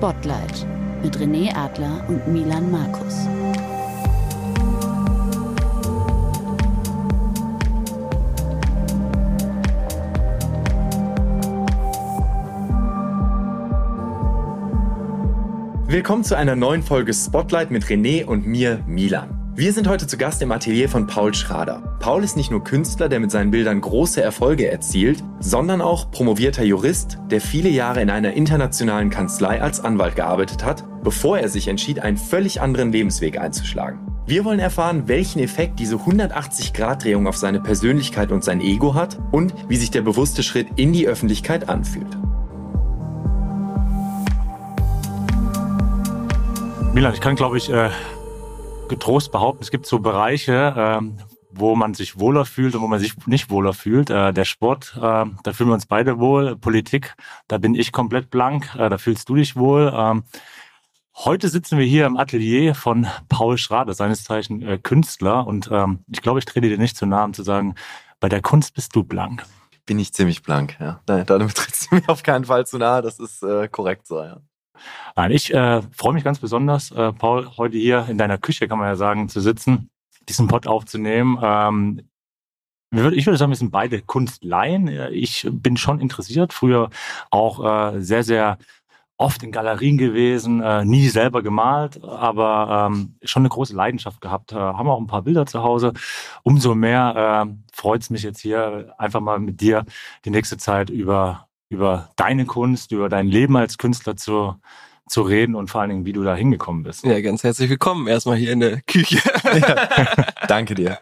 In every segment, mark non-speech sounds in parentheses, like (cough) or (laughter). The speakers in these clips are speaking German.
Spotlight mit René Adler und Milan Markus. Willkommen zu einer neuen Folge Spotlight mit René und mir, Milan. Wir sind heute zu Gast im Atelier von Paul Schrader. Paul ist nicht nur Künstler, der mit seinen Bildern große Erfolge erzielt, sondern auch promovierter Jurist, der viele Jahre in einer internationalen Kanzlei als Anwalt gearbeitet hat, bevor er sich entschied, einen völlig anderen Lebensweg einzuschlagen. Wir wollen erfahren, welchen Effekt diese 180-Grad-Drehung auf seine Persönlichkeit und sein Ego hat und wie sich der bewusste Schritt in die Öffentlichkeit anfühlt. Milan, ich kann, glaube ich, äh, getrost behaupten, es gibt so Bereiche, ähm, wo man sich wohler fühlt und wo man sich nicht wohler fühlt. Äh, der Sport, äh, da fühlen wir uns beide wohl. Politik, da bin ich komplett blank, äh, da fühlst du dich wohl. Ähm, heute sitzen wir hier im Atelier von Paul Schrader, seines Zeichen äh, Künstler. Und ähm, ich glaube, ich trete dir nicht zu Namen zu sagen, bei der Kunst bist du blank. Bin ich ziemlich blank, ja. Damit (laughs) trittst du mir auf keinen Fall zu nahe, das ist äh, korrekt so, ja. Nein, ich äh, freue mich ganz besonders, äh, Paul, heute hier in deiner Küche, kann man ja sagen, zu sitzen, diesen Pod aufzunehmen. Ähm, ich würde sagen, wir sind beide Kunstlaien. Ich bin schon interessiert, früher auch äh, sehr, sehr oft in Galerien gewesen, äh, nie selber gemalt, aber ähm, schon eine große Leidenschaft gehabt. Äh, haben auch ein paar Bilder zu Hause. Umso mehr äh, freut es mich jetzt hier einfach mal mit dir die nächste Zeit über über deine Kunst, über dein Leben als Künstler zu, zu reden und vor allen Dingen, wie du da hingekommen bist. Ja, ganz herzlich willkommen erstmal hier in der Küche. Ja, danke dir.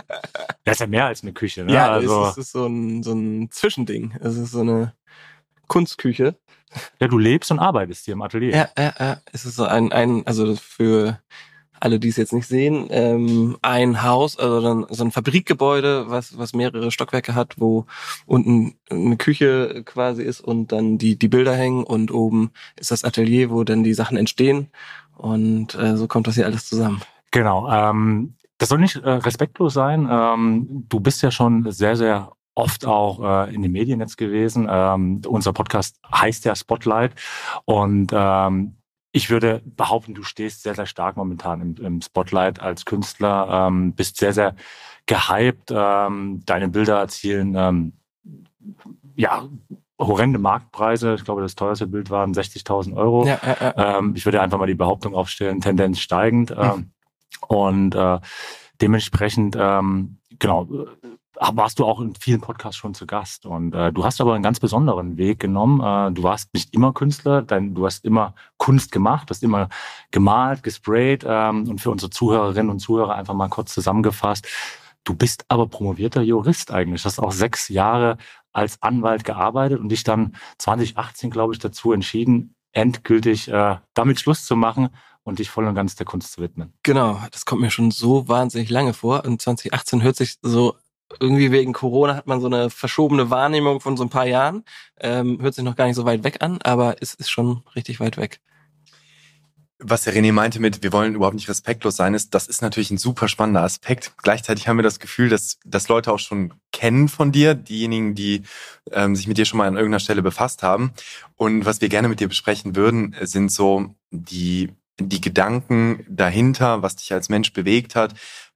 Das ist ja mehr als eine Küche. Ne? Ja, also, es ist so ein, so ein Zwischending. Es ist so eine Kunstküche. Ja, du lebst und arbeitest hier im Atelier. Ja, ja, ja. Es ist so ein, ein also für alle, die es jetzt nicht sehen, ähm, ein Haus, also dann so ein Fabrikgebäude, was, was mehrere Stockwerke hat, wo unten eine Küche quasi ist und dann die, die Bilder hängen und oben ist das Atelier, wo dann die Sachen entstehen. Und äh, so kommt das hier alles zusammen. Genau. Ähm, das soll nicht äh, respektlos sein. Ähm, du bist ja schon sehr, sehr oft auch äh, in den Medien jetzt gewesen. Ähm, unser Podcast heißt ja Spotlight und ähm, ich würde behaupten, du stehst sehr, sehr stark momentan im, im Spotlight als Künstler, ähm, bist sehr, sehr gehypt, ähm, deine Bilder erzielen ähm, ja horrende Marktpreise. Ich glaube, das teuerste Bild waren 60.000 Euro. Ja, ja, ja. Ähm, ich würde einfach mal die Behauptung aufstellen, Tendenz steigend. Mhm. und äh, dementsprechend, ähm, genau, warst du auch in vielen Podcasts schon zu Gast. Und äh, du hast aber einen ganz besonderen Weg genommen. Äh, du warst nicht immer Künstler, denn du hast immer Kunst gemacht, hast immer gemalt, gesprayt. Ähm, und für unsere Zuhörerinnen und Zuhörer einfach mal kurz zusammengefasst. Du bist aber promovierter Jurist eigentlich. Hast auch sechs Jahre als Anwalt gearbeitet und dich dann 2018, glaube ich, dazu entschieden, endgültig äh, damit Schluss zu machen und dich voll und ganz der Kunst zu widmen. Genau, das kommt mir schon so wahnsinnig lange vor. Und 2018 hört sich so irgendwie wegen Corona hat man so eine verschobene Wahrnehmung von so ein paar Jahren. Ähm, hört sich noch gar nicht so weit weg an, aber es ist schon richtig weit weg. Was der René meinte mit, wir wollen überhaupt nicht respektlos sein, ist, das ist natürlich ein super spannender Aspekt. Gleichzeitig haben wir das Gefühl, dass, dass Leute auch schon kennen von dir, diejenigen, die ähm, sich mit dir schon mal an irgendeiner Stelle befasst haben. Und was wir gerne mit dir besprechen würden, sind so die, die Gedanken dahinter, was dich als Mensch bewegt hat,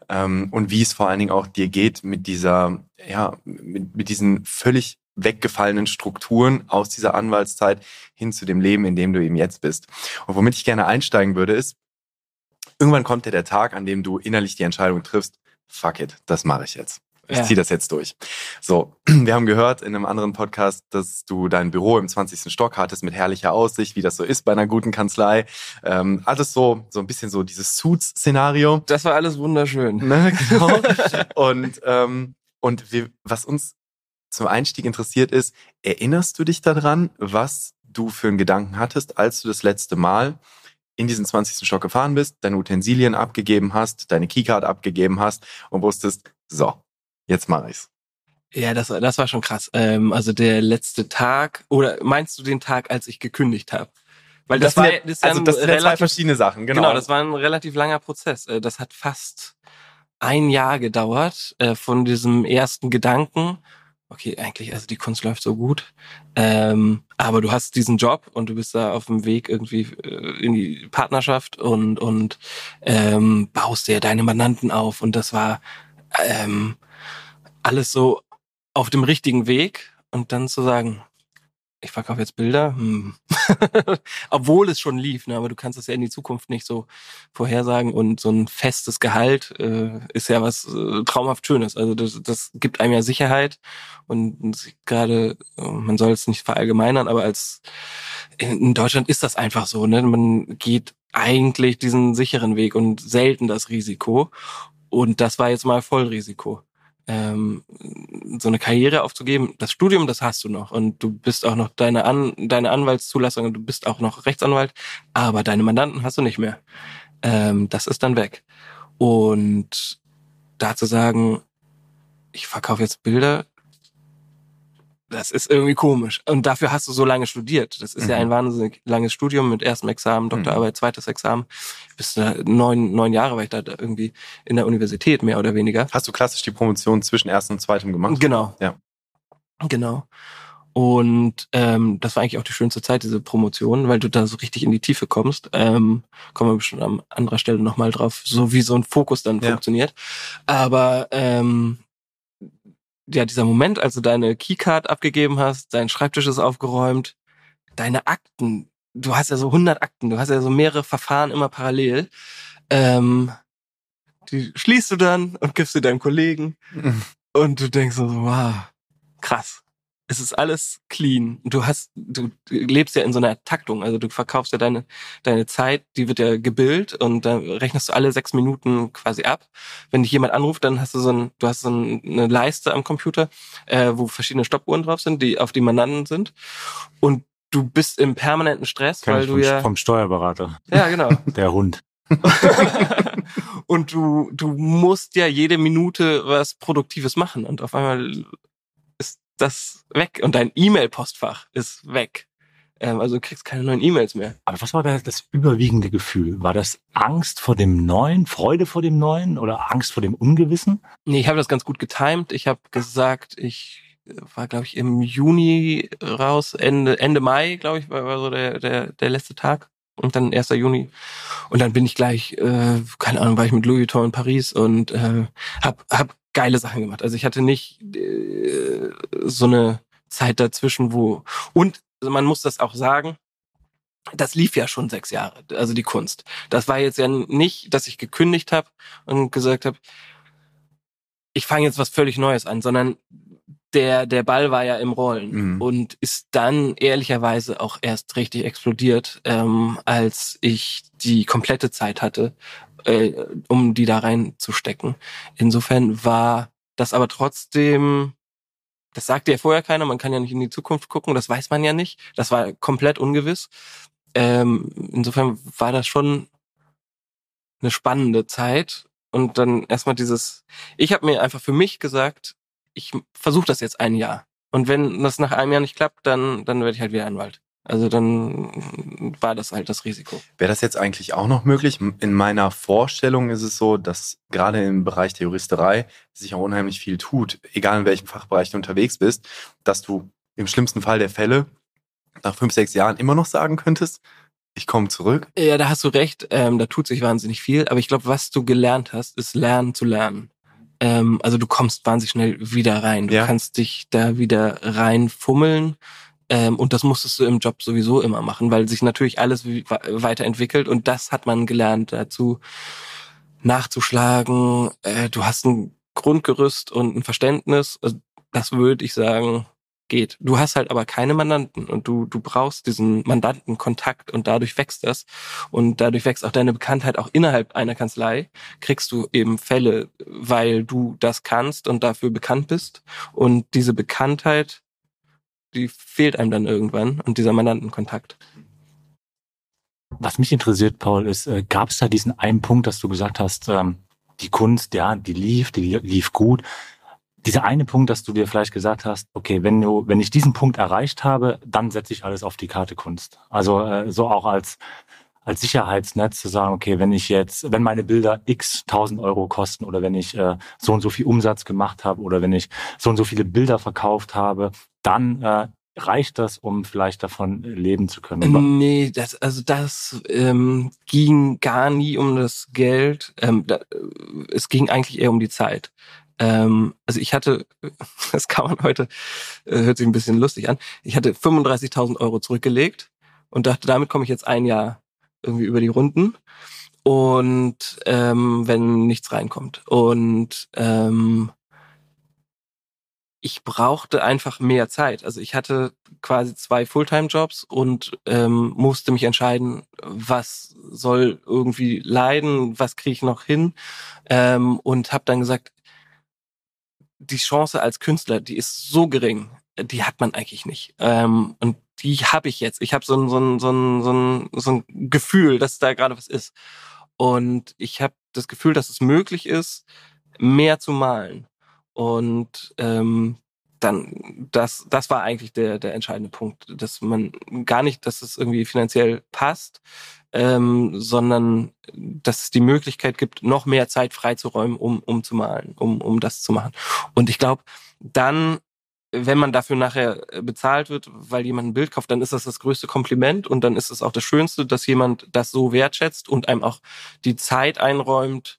ähm, und wie es vor allen Dingen auch dir geht mit dieser, ja, mit, mit diesen völlig weggefallenen Strukturen aus dieser Anwaltszeit hin zu dem Leben, in dem du eben jetzt bist. Und womit ich gerne einsteigen würde, ist, irgendwann kommt ja der Tag, an dem du innerlich die Entscheidung triffst, fuck it, das mache ich jetzt. Ich ja. ziehe das jetzt durch. So, (clears throat) wir haben gehört in einem anderen Podcast, dass du dein Büro im 20. Stock hattest mit herrlicher Aussicht, wie das so ist bei einer guten Kanzlei. Ähm, alles so, so ein bisschen so dieses Suits-Szenario. Das war alles wunderschön. Ne, genau. (laughs) und ähm, und wir, was uns zum Einstieg interessiert ist, erinnerst du dich daran, was du für einen Gedanken hattest, als du das letzte Mal in diesen 20. Stock gefahren bist, deine Utensilien abgegeben hast, deine Keycard abgegeben hast und wusstest, so, jetzt mache ich's. Ja, das, das war schon krass. Ähm, also der letzte Tag, oder meinst du den Tag, als ich gekündigt habe? Weil das, das war, das also das sind relativ, zwei verschiedene Sachen, genau. Genau, das war ein relativ langer Prozess. Äh, das hat fast ein Jahr gedauert äh, von diesem ersten Gedanken okay, eigentlich, also die Kunst läuft so gut, ähm, aber du hast diesen Job und du bist da auf dem Weg irgendwie äh, in die Partnerschaft und, und ähm, baust dir deine Mandanten auf und das war ähm, alles so auf dem richtigen Weg und dann zu sagen, ich verkaufe jetzt Bilder, hm. (laughs) obwohl es schon lief, ne? aber du kannst es ja in die Zukunft nicht so vorhersagen und so ein festes Gehalt äh, ist ja was äh, traumhaft Schönes. Also das, das gibt einem ja Sicherheit und gerade, äh, man soll es nicht verallgemeinern, aber als in Deutschland ist das einfach so, ne? Man geht eigentlich diesen sicheren Weg und selten das Risiko. Und das war jetzt mal Vollrisiko ähm, so eine Karriere aufzugeben. Das Studium, das hast du noch und du bist auch noch deine An deine Anwaltszulassung und du bist auch noch Rechtsanwalt, aber deine Mandanten hast du nicht mehr. Ähm, das ist dann weg. Und da zu sagen, ich verkaufe jetzt Bilder, das ist irgendwie komisch. Und dafür hast du so lange studiert. Das ist mhm. ja ein wahnsinnig langes Studium mit erstem Examen, Doktorarbeit, mhm. zweites Examen. Bis neun, neun Jahre war ich da irgendwie in der Universität, mehr oder weniger. Hast du klassisch die Promotion zwischen erstem und zweitem gemacht? Genau. Ja. Genau. Und ähm, das war eigentlich auch die schönste Zeit, diese Promotion, weil du da so richtig in die Tiefe kommst. Ähm, kommen wir bestimmt an anderer Stelle nochmal drauf, so wie so ein Fokus dann ja. funktioniert. Aber ähm, ja, dieser Moment, als du deine Keycard abgegeben hast, dein Schreibtisch ist aufgeräumt, deine Akten, du hast ja so 100 Akten, du hast ja so mehrere Verfahren immer parallel, ähm, die schließt du dann und gibst sie deinem Kollegen und du denkst so, wow, krass es ist alles clean. Du hast, du lebst ja in so einer Taktung. Also du verkaufst ja deine, deine Zeit, die wird ja gebildet und da rechnest du alle sechs Minuten quasi ab. Wenn dich jemand anruft, dann hast du so ein, du hast so eine Leiste am Computer, äh, wo verschiedene Stoppuhren drauf sind, die auf die Mandanten sind. Und du bist im permanenten Stress, Kann weil du vom, ja. Vom Steuerberater. Ja, genau. (laughs) Der Hund. (laughs) und du, du musst ja jede Minute was Produktives machen. Und auf einmal das weg und dein E-Mail-Postfach ist weg. Ähm, also du kriegst keine neuen E-Mails mehr. Aber was war das, das überwiegende Gefühl? War das Angst vor dem Neuen, Freude vor dem Neuen oder Angst vor dem Ungewissen? Nee, ich habe das ganz gut getimt. Ich habe gesagt, ich war, glaube ich, im Juni raus, Ende, Ende Mai, glaube ich, war, war so der, der, der letzte Tag. Und dann 1. Juni. Und dann bin ich gleich, äh, keine Ahnung, war ich mit Louis Vuitton in Paris und äh, hab, hab geile Sachen gemacht. Also ich hatte nicht äh, so eine Zeit dazwischen, wo und man muss das auch sagen, das lief ja schon sechs Jahre, also die Kunst. Das war jetzt ja nicht, dass ich gekündigt habe und gesagt habe, ich fange jetzt was völlig Neues an, sondern der, der Ball war ja im Rollen mhm. und ist dann ehrlicherweise auch erst richtig explodiert, ähm, als ich die komplette Zeit hatte, äh, um die da reinzustecken. Insofern war das aber trotzdem, das sagte ja vorher keiner, man kann ja nicht in die Zukunft gucken, das weiß man ja nicht. Das war komplett ungewiss. Ähm, insofern war das schon eine spannende Zeit. Und dann erstmal dieses, ich habe mir einfach für mich gesagt, ich versuche das jetzt ein Jahr. Und wenn das nach einem Jahr nicht klappt, dann, dann werde ich halt wieder Anwalt. Also dann war das halt das Risiko. Wäre das jetzt eigentlich auch noch möglich? In meiner Vorstellung ist es so, dass gerade im Bereich der Juristerei sich auch unheimlich viel tut, egal in welchem Fachbereich du unterwegs bist, dass du im schlimmsten Fall der Fälle nach fünf, sechs Jahren immer noch sagen könntest, ich komme zurück. Ja, da hast du recht. Ähm, da tut sich wahnsinnig viel. Aber ich glaube, was du gelernt hast, ist lernen zu lernen. Ähm, also du kommst wahnsinnig schnell wieder rein. Du ja. kannst dich da wieder reinfummeln. Ähm, und das musstest du im Job sowieso immer machen, weil sich natürlich alles weiterentwickelt und das hat man gelernt dazu nachzuschlagen. Äh, du hast ein Grundgerüst und ein Verständnis. Also das würde ich sagen, geht. Du hast halt aber keine Mandanten und du, du brauchst diesen Mandantenkontakt und dadurch wächst das und dadurch wächst auch deine Bekanntheit auch innerhalb einer Kanzlei. Kriegst du eben Fälle, weil du das kannst und dafür bekannt bist und diese Bekanntheit, die fehlt einem dann irgendwann und dieser Mandantenkontakt. Was mich interessiert, Paul, ist, äh, gab es da diesen einen Punkt, dass du gesagt hast, ähm, die Kunst, ja, die lief, die lief gut, dieser eine Punkt, dass du dir vielleicht gesagt hast, okay, wenn du, wenn ich diesen Punkt erreicht habe, dann setze ich alles auf die Karte Kunst. Also äh, so auch als als Sicherheitsnetz zu sagen, okay, wenn ich jetzt, wenn meine Bilder x 1000 Euro kosten oder wenn ich äh, so und so viel Umsatz gemacht habe oder wenn ich so und so viele Bilder verkauft habe, dann äh, reicht das, um vielleicht davon leben zu können? Nee, das, also das ähm, ging gar nie um das Geld. Ähm, da, es ging eigentlich eher um die Zeit. Ähm, also ich hatte, (laughs) das kann man heute, äh, hört sich ein bisschen lustig an, ich hatte 35.000 Euro zurückgelegt und dachte, damit komme ich jetzt ein Jahr irgendwie über die Runden und ähm, wenn nichts reinkommt. Und ähm, ich brauchte einfach mehr Zeit. Also ich hatte quasi zwei Fulltime-Jobs und ähm, musste mich entscheiden, was soll irgendwie leiden, was kriege ich noch hin. Ähm, und habe dann gesagt, die Chance als Künstler, die ist so gering, die hat man eigentlich nicht. Ähm, und die habe ich jetzt. Ich habe so ein, so, ein, so, ein, so, ein, so ein Gefühl, dass da gerade was ist. Und ich habe das Gefühl, dass es möglich ist, mehr zu malen. Und ähm, dann, das, das war eigentlich der, der entscheidende Punkt, dass man gar nicht, dass es irgendwie finanziell passt, ähm, sondern dass es die Möglichkeit gibt, noch mehr Zeit freizuräumen, um, um zu malen, um, um das zu machen. Und ich glaube, dann wenn man dafür nachher bezahlt wird, weil jemand ein Bild kauft, dann ist das das größte Kompliment und dann ist es auch das Schönste, dass jemand das so wertschätzt und einem auch die Zeit einräumt,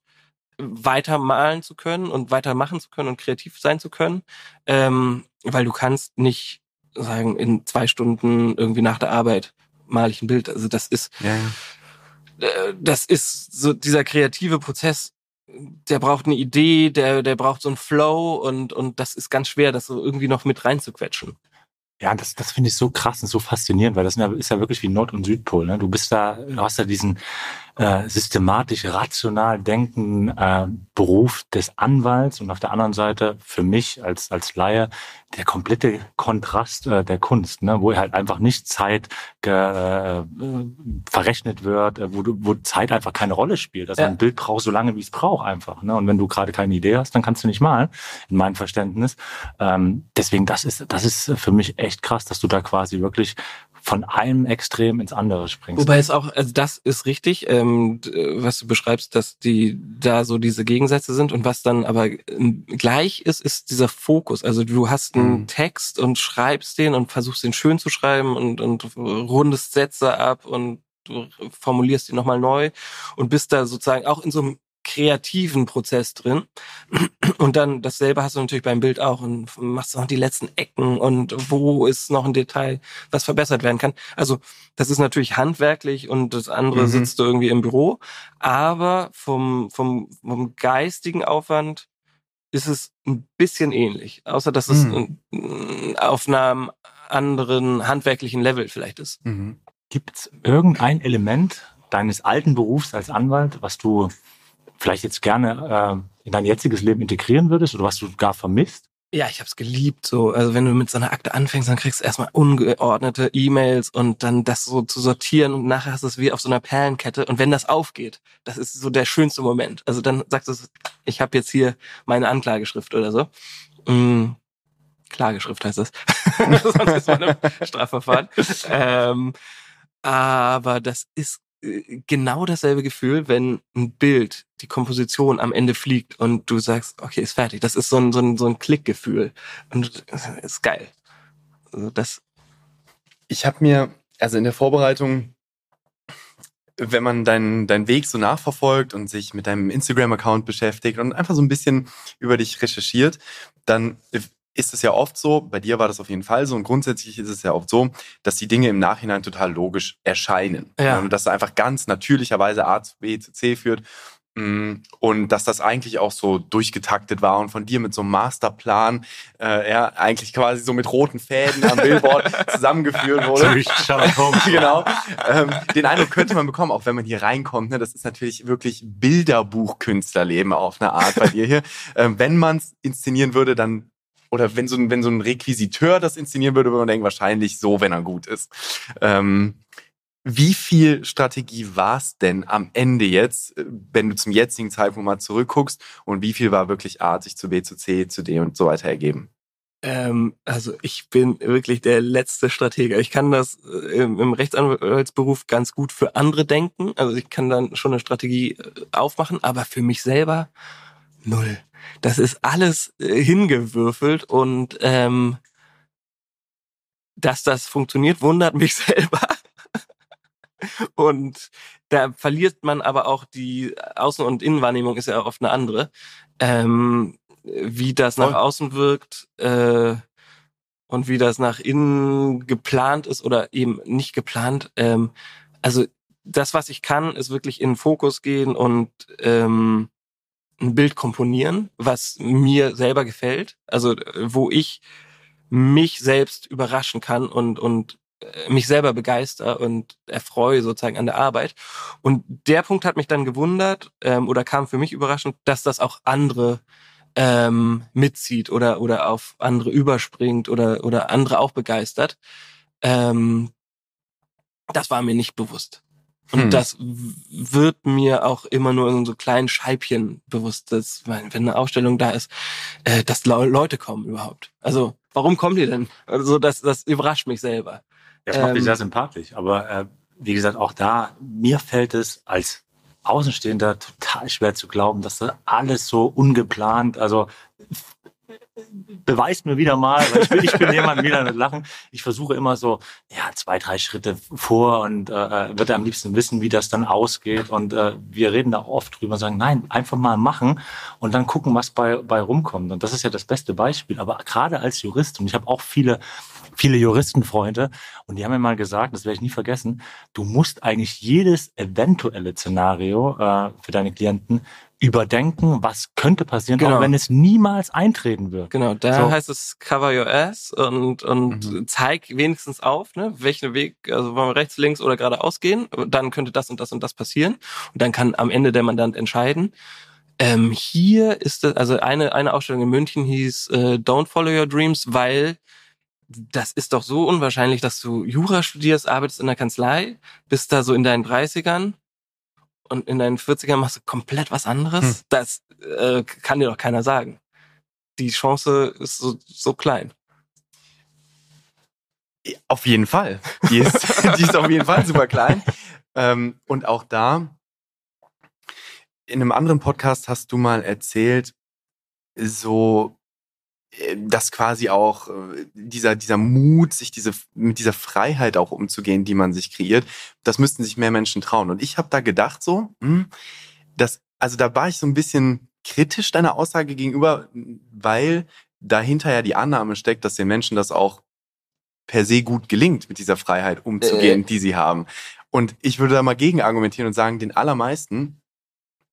weiter malen zu können und weiter machen zu können und kreativ sein zu können, ähm, weil du kannst nicht sagen, in zwei Stunden irgendwie nach der Arbeit male ich ein Bild. Also das ist, ja, ja. Äh, das ist so dieser kreative Prozess, der braucht eine Idee, der, der braucht so einen Flow und, und das ist ganz schwer, das so irgendwie noch mit reinzuquetschen. Ja, das, das finde ich so krass und so faszinierend, weil das ist ja wirklich wie Nord- und Südpol. Ne? Du bist da, du hast da diesen äh, systematisch rational denken äh, Beruf des Anwalts und auf der anderen Seite für mich als als Laie der komplette Kontrast äh, der Kunst, ne, wo halt einfach nicht Zeit äh, verrechnet wird, äh, wo du, wo Zeit einfach keine Rolle spielt. Also ja. ein Bild braucht so lange, wie es braucht einfach. Ne? Und wenn du gerade keine Idee hast, dann kannst du nicht malen, in meinem Verständnis. Ähm, deswegen, das ist, das ist für mich echt krass, dass du da quasi wirklich von einem Extrem ins andere springst. Wobei es auch, also das ist richtig, ähm, was du beschreibst, dass die da so diese Gegensätze sind und was dann aber ähm, gleich ist, ist dieser Fokus. Also du hast einen mhm. Text und schreibst den und versuchst den schön zu schreiben und, und rundest Sätze ab und du formulierst ihn nochmal neu und bist da sozusagen auch in so einem kreativen Prozess drin. Und dann dasselbe hast du natürlich beim Bild auch und machst noch die letzten Ecken und wo ist noch ein Detail, was verbessert werden kann. Also das ist natürlich handwerklich und das andere mhm. sitzt du irgendwie im Büro. Aber vom, vom, vom geistigen Aufwand ist es ein bisschen ähnlich. Außer dass es mhm. auf einem anderen handwerklichen Level vielleicht ist. Mhm. Gibt es irgendein Element deines alten Berufs als Anwalt, was du vielleicht jetzt gerne äh, in dein jetziges Leben integrieren würdest oder was du gar vermisst? Ja, ich habe es geliebt. So, also wenn du mit so einer Akte anfängst, dann kriegst du erstmal ungeordnete E-Mails und dann das so zu sortieren und nachher hast du es wie auf so einer Perlenkette. Und wenn das aufgeht, das ist so der schönste Moment. Also dann sagst du, ich habe jetzt hier meine Anklageschrift oder so. Mhm. Klageschrift heißt das. (laughs) Sonst ist man im Strafverfahren. (laughs) ähm, aber das ist genau dasselbe Gefühl, wenn ein Bild, die Komposition am Ende fliegt und du sagst, okay, ist fertig. Das ist so ein, so ein, so ein Klickgefühl. Und ist geil. Also das. Ich habe mir, also in der Vorbereitung, wenn man deinen deinen Weg so nachverfolgt und sich mit deinem Instagram-Account beschäftigt und einfach so ein bisschen über dich recherchiert, dann ist es ja oft so, bei dir war das auf jeden Fall so und grundsätzlich ist es ja oft so, dass die Dinge im Nachhinein total logisch erscheinen. Ja. Und dass es einfach ganz natürlicherweise A zu B zu C führt. Mm, und dass das eigentlich auch so durchgetaktet war und von dir mit so einem Masterplan, äh, ja, eigentlich quasi so mit roten Fäden am Billboard (laughs) zusammengeführt wurde. (laughs) genau. Ähm, den Eindruck könnte man bekommen, auch wenn man hier reinkommt. Ne? Das ist natürlich wirklich Bilderbuchkünstlerleben auf eine Art bei dir hier. Ähm, wenn man es inszenieren würde, dann oder wenn so, ein, wenn so ein Requisiteur das inszenieren würde, würde man denken, wahrscheinlich so, wenn er gut ist. Ähm, wie viel Strategie war es denn am Ende jetzt, wenn du zum jetzigen Zeitpunkt mal zurückguckst und wie viel war wirklich A, sich zu B, zu C, zu D und so weiter ergeben? Ähm, also ich bin wirklich der letzte Stratege. Ich kann das äh, im, im Rechtsanwaltsberuf ganz gut für andere denken. Also ich kann dann schon eine Strategie äh, aufmachen, aber für mich selber null. Das ist alles äh, hingewürfelt und ähm, dass das funktioniert, wundert mich (laughs) selber. Und da verliert man aber auch die Außen- und Innenwahrnehmung ist ja oft eine andere. Ähm, wie das nach außen wirkt äh, und wie das nach innen geplant ist oder eben nicht geplant. Ähm, also das, was ich kann, ist wirklich in den Fokus gehen und ähm, ein Bild komponieren, was mir selber gefällt. Also wo ich mich selbst überraschen kann und und äh, mich selber begeister und erfreue sozusagen an der Arbeit. Und der Punkt hat mich dann gewundert ähm, oder kam für mich überraschend, dass das auch andere ähm, mitzieht oder oder auf andere überspringt oder oder andere auch begeistert. Ähm, das war mir nicht bewusst. Und hm. das wird mir auch immer nur in so kleinen Scheibchen bewusst, dass, wenn eine Ausstellung da ist, äh, dass Leute kommen überhaupt. Also, warum kommen die denn? Also, das, das überrascht mich selber. Das macht ähm, mich sehr sympathisch. Aber äh, wie gesagt, auch da, mir fällt es als Außenstehender total schwer zu glauben, dass das alles so ungeplant, also beweist mir wieder mal, weil ich, bin, ich bin jemand wieder mit Lachen. Ich versuche immer so, ja, zwei, drei Schritte vor und äh, würde am liebsten wissen, wie das dann ausgeht. Und äh, wir reden da oft drüber und sagen, nein, einfach mal machen und dann gucken, was bei, bei rumkommt. Und das ist ja das beste Beispiel. Aber gerade als Jurist, und ich habe auch viele viele Juristenfreunde und die haben mir mal gesagt, das werde ich nie vergessen, du musst eigentlich jedes eventuelle Szenario äh, für deine Klienten überdenken, was könnte passieren, genau. auch wenn es niemals eintreten wird. Genau, da so. heißt es cover your ass und, und mhm. zeig wenigstens auf, ne, welchen Weg, also wollen wir rechts, links oder geradeaus gehen, dann könnte das und das und das passieren und dann kann am Ende der Mandant entscheiden. Ähm, hier ist das, also eine, eine Ausstellung in München hieß äh, Don't Follow Your Dreams, weil das ist doch so unwahrscheinlich, dass du Jura studierst, arbeitest in der Kanzlei, bist da so in deinen 30ern und in deinen 40ern machst du komplett was anderes. Hm. Das äh, kann dir doch keiner sagen. Die Chance ist so, so klein. Auf jeden Fall. Die ist, (laughs) (laughs) die ist auf jeden Fall super klein. Ähm, und auch da, in einem anderen Podcast hast du mal erzählt, so dass quasi auch äh, dieser, dieser Mut, sich diese, mit dieser Freiheit auch umzugehen, die man sich kreiert, das müssten sich mehr Menschen trauen. Und ich habe da gedacht so, hm, dass, also da war ich so ein bisschen kritisch deiner Aussage gegenüber, weil dahinter ja die Annahme steckt, dass den Menschen das auch per se gut gelingt, mit dieser Freiheit umzugehen, äh. die sie haben. Und ich würde da mal gegen argumentieren und sagen, den allermeisten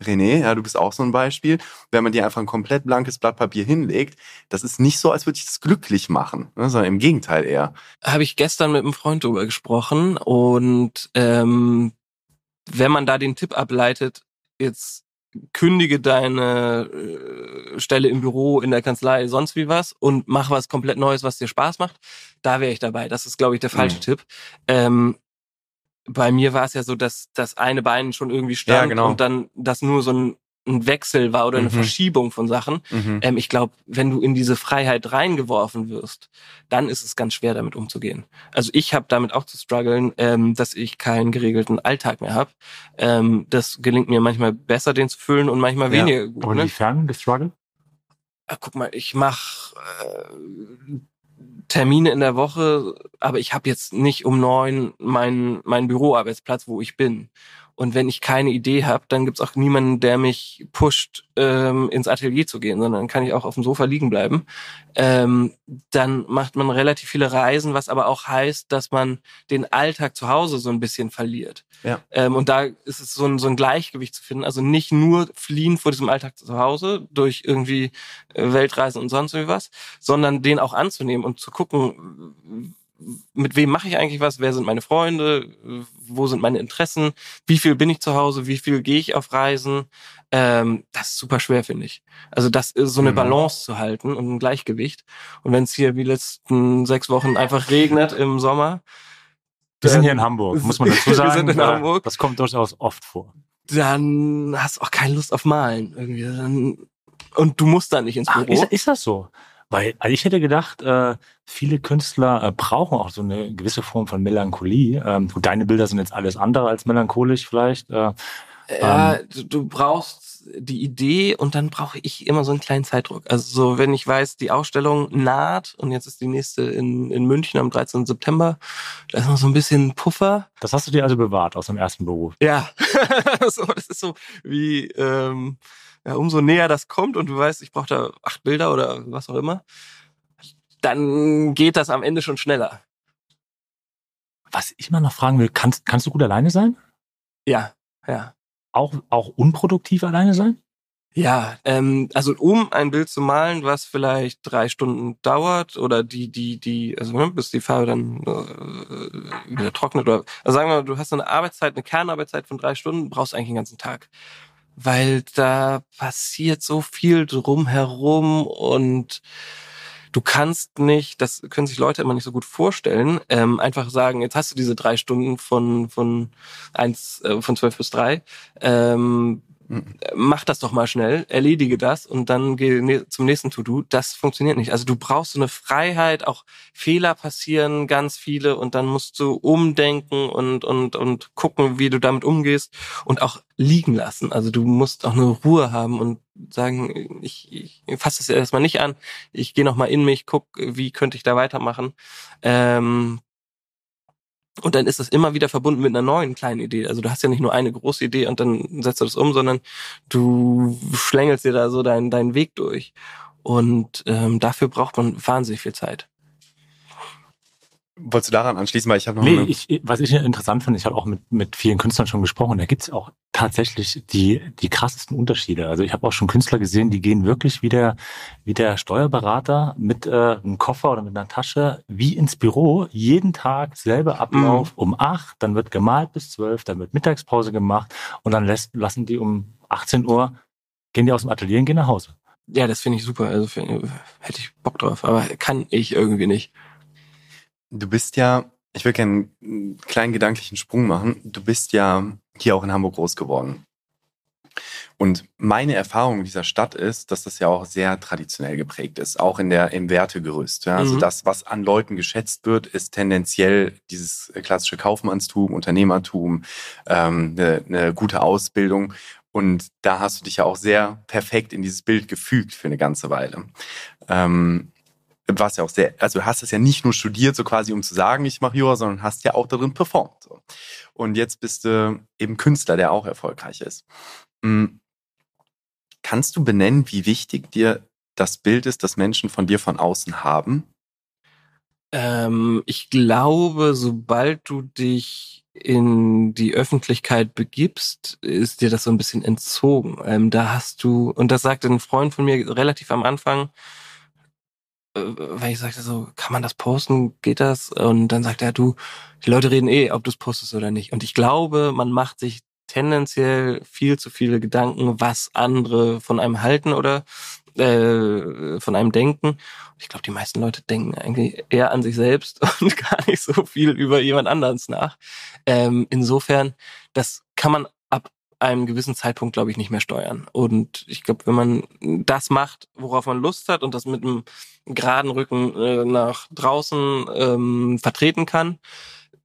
René, ja, du bist auch so ein Beispiel. Wenn man dir einfach ein komplett blankes Blatt Papier hinlegt, das ist nicht so, als würde ich das glücklich machen, ne, sondern im Gegenteil eher. Habe ich gestern mit einem Freund drüber gesprochen und ähm, wenn man da den Tipp ableitet, jetzt kündige deine äh, Stelle im Büro, in der Kanzlei, sonst wie was und mach was komplett Neues, was dir Spaß macht, da wäre ich dabei. Das ist, glaube ich, der falsche mhm. Tipp. Ähm, bei mir war es ja so, dass das eine Bein schon irgendwie stand ja, genau. und dann das nur so ein, ein Wechsel war oder eine mhm. Verschiebung von Sachen. Mhm. Ähm, ich glaube, wenn du in diese Freiheit reingeworfen wirst, dann ist es ganz schwer, damit umzugehen. Also ich habe damit auch zu strugglen, ähm, dass ich keinen geregelten Alltag mehr habe. Ähm, das gelingt mir manchmal besser, den zu füllen und manchmal ja. weniger gut. Und ne? inwiefern gestruggelt? Ach, guck mal, ich mache äh, Termine in der Woche, aber ich habe jetzt nicht um neun meinen mein Büroarbeitsplatz, wo ich bin. Und wenn ich keine Idee habe, dann gibt's auch niemanden, der mich pusht, ähm, ins Atelier zu gehen, sondern kann ich auch auf dem Sofa liegen bleiben. Ähm, dann macht man relativ viele Reisen, was aber auch heißt, dass man den Alltag zu Hause so ein bisschen verliert. Ja. Ähm, und da ist es so ein, so ein Gleichgewicht zu finden. Also nicht nur fliehen vor diesem Alltag zu Hause durch irgendwie äh, Weltreisen und sonst irgendwas, sondern den auch anzunehmen und zu gucken, mit wem mache ich eigentlich was, wer sind meine Freunde, wo sind meine Interessen, wie viel bin ich zu Hause, wie viel gehe ich auf Reisen. Ähm, das ist super schwer, finde ich. Also das ist so eine mhm. Balance zu halten und ein Gleichgewicht. Und wenn es hier wie letzten sechs Wochen einfach regnet im Sommer. Wir sind hier in Hamburg, muss man dazu sagen. (laughs) Wir sind in Hamburg. Das kommt durchaus oft vor. Dann hast du auch keine Lust auf Malen irgendwie. und du musst da nicht ins Büro. Ach, ist, ist das so? Weil also ich hätte gedacht, äh, viele Künstler äh, brauchen auch so eine gewisse Form von Melancholie. Ähm, gut, deine Bilder sind jetzt alles andere als melancholisch vielleicht. Äh, ja, ähm, du, du brauchst die Idee und dann brauche ich immer so einen kleinen Zeitdruck. Also so, wenn ich weiß, die Ausstellung naht und jetzt ist die nächste in, in München am 13. September, da ist noch so ein bisschen Puffer. Das hast du dir also bewahrt aus dem ersten Beruf? Ja, (laughs) so, das ist so wie ähm, ja, umso näher das kommt und du weißt, ich brauche da acht Bilder oder was auch immer, dann geht das am Ende schon schneller. Was ich mal noch fragen will, kannst, kannst du gut alleine sein? Ja, ja auch, auch unproduktiv alleine sein? Ja, ähm, also um ein Bild zu malen, was vielleicht drei Stunden dauert oder die, die, die, also ne, bis die Farbe dann äh, wieder trocknet oder also sagen wir mal, du hast eine Arbeitszeit, eine Kernarbeitszeit von drei Stunden, brauchst eigentlich den ganzen Tag. Weil da passiert so viel drumherum und du kannst nicht, das können sich Leute immer nicht so gut vorstellen, ähm, einfach sagen, jetzt hast du diese drei Stunden von von eins äh, von zwölf bis drei, ähm. Mach das doch mal schnell, erledige das und dann geh ne, zum nächsten To-Do. Das funktioniert nicht. Also du brauchst so eine Freiheit, auch Fehler passieren ganz viele und dann musst du umdenken und und und gucken, wie du damit umgehst und auch liegen lassen. Also du musst auch eine Ruhe haben und sagen, ich, ich fasse es erstmal nicht an, ich gehe nochmal in mich, guck, wie könnte ich da weitermachen. Ähm, und dann ist das immer wieder verbunden mit einer neuen kleinen Idee. Also du hast ja nicht nur eine große Idee und dann setzt du das um, sondern du schlängelst dir da so deinen, deinen Weg durch. Und ähm, dafür braucht man wahnsinnig viel Zeit. Wolltest du daran anschließen, weil ich habe noch nee, ich, was ich interessant finde, ich habe auch mit, mit vielen Künstlern schon gesprochen, da gibt's auch tatsächlich die, die krassesten Unterschiede. Also ich habe auch schon Künstler gesehen, die gehen wirklich wie der, wie der Steuerberater mit äh, einem Koffer oder mit einer Tasche wie ins Büro, jeden Tag selber Ablauf mhm. um acht, dann wird gemalt bis zwölf, dann wird Mittagspause gemacht und dann lässt, lassen die um 18 Uhr, gehen die aus dem Atelier und gehen nach Hause. Ja, das finde ich super. Also find, hätte ich Bock drauf, aber kann ich irgendwie nicht. Du bist ja, ich will gerne einen kleinen gedanklichen Sprung machen. Du bist ja hier auch in Hamburg groß geworden. Und meine Erfahrung in dieser Stadt ist, dass das ja auch sehr traditionell geprägt ist, auch in der, im Wertegerüst. Ja? Also mhm. das, was an Leuten geschätzt wird, ist tendenziell dieses klassische Kaufmannstum, Unternehmertum, ähm, eine, eine gute Ausbildung. Und da hast du dich ja auch sehr perfekt in dieses Bild gefügt für eine ganze Weile. Ähm, warst ja auch sehr, also du hast es ja nicht nur studiert, so quasi um zu sagen, ich mache Jura, sondern hast ja auch darin performt. So. Und jetzt bist du eben Künstler, der auch erfolgreich ist. Hm. Kannst du benennen, wie wichtig dir das Bild ist, das Menschen von dir von außen haben? Ähm, ich glaube, sobald du dich in die Öffentlichkeit begibst, ist dir das so ein bisschen entzogen. Ähm, da hast du, und das sagte ein Freund von mir relativ am Anfang, weil ich sagte so, kann man das posten? Geht das? Und dann sagt er, du, die Leute reden eh, ob du es postest oder nicht. Und ich glaube, man macht sich tendenziell viel zu viele Gedanken, was andere von einem halten oder äh, von einem denken. Ich glaube, die meisten Leute denken eigentlich eher an sich selbst (laughs) und gar nicht so viel über jemand anderes nach. Ähm, insofern, das kann man einem gewissen Zeitpunkt, glaube ich, nicht mehr steuern. Und ich glaube, wenn man das macht, worauf man Lust hat und das mit einem geraden Rücken äh, nach draußen ähm, vertreten kann,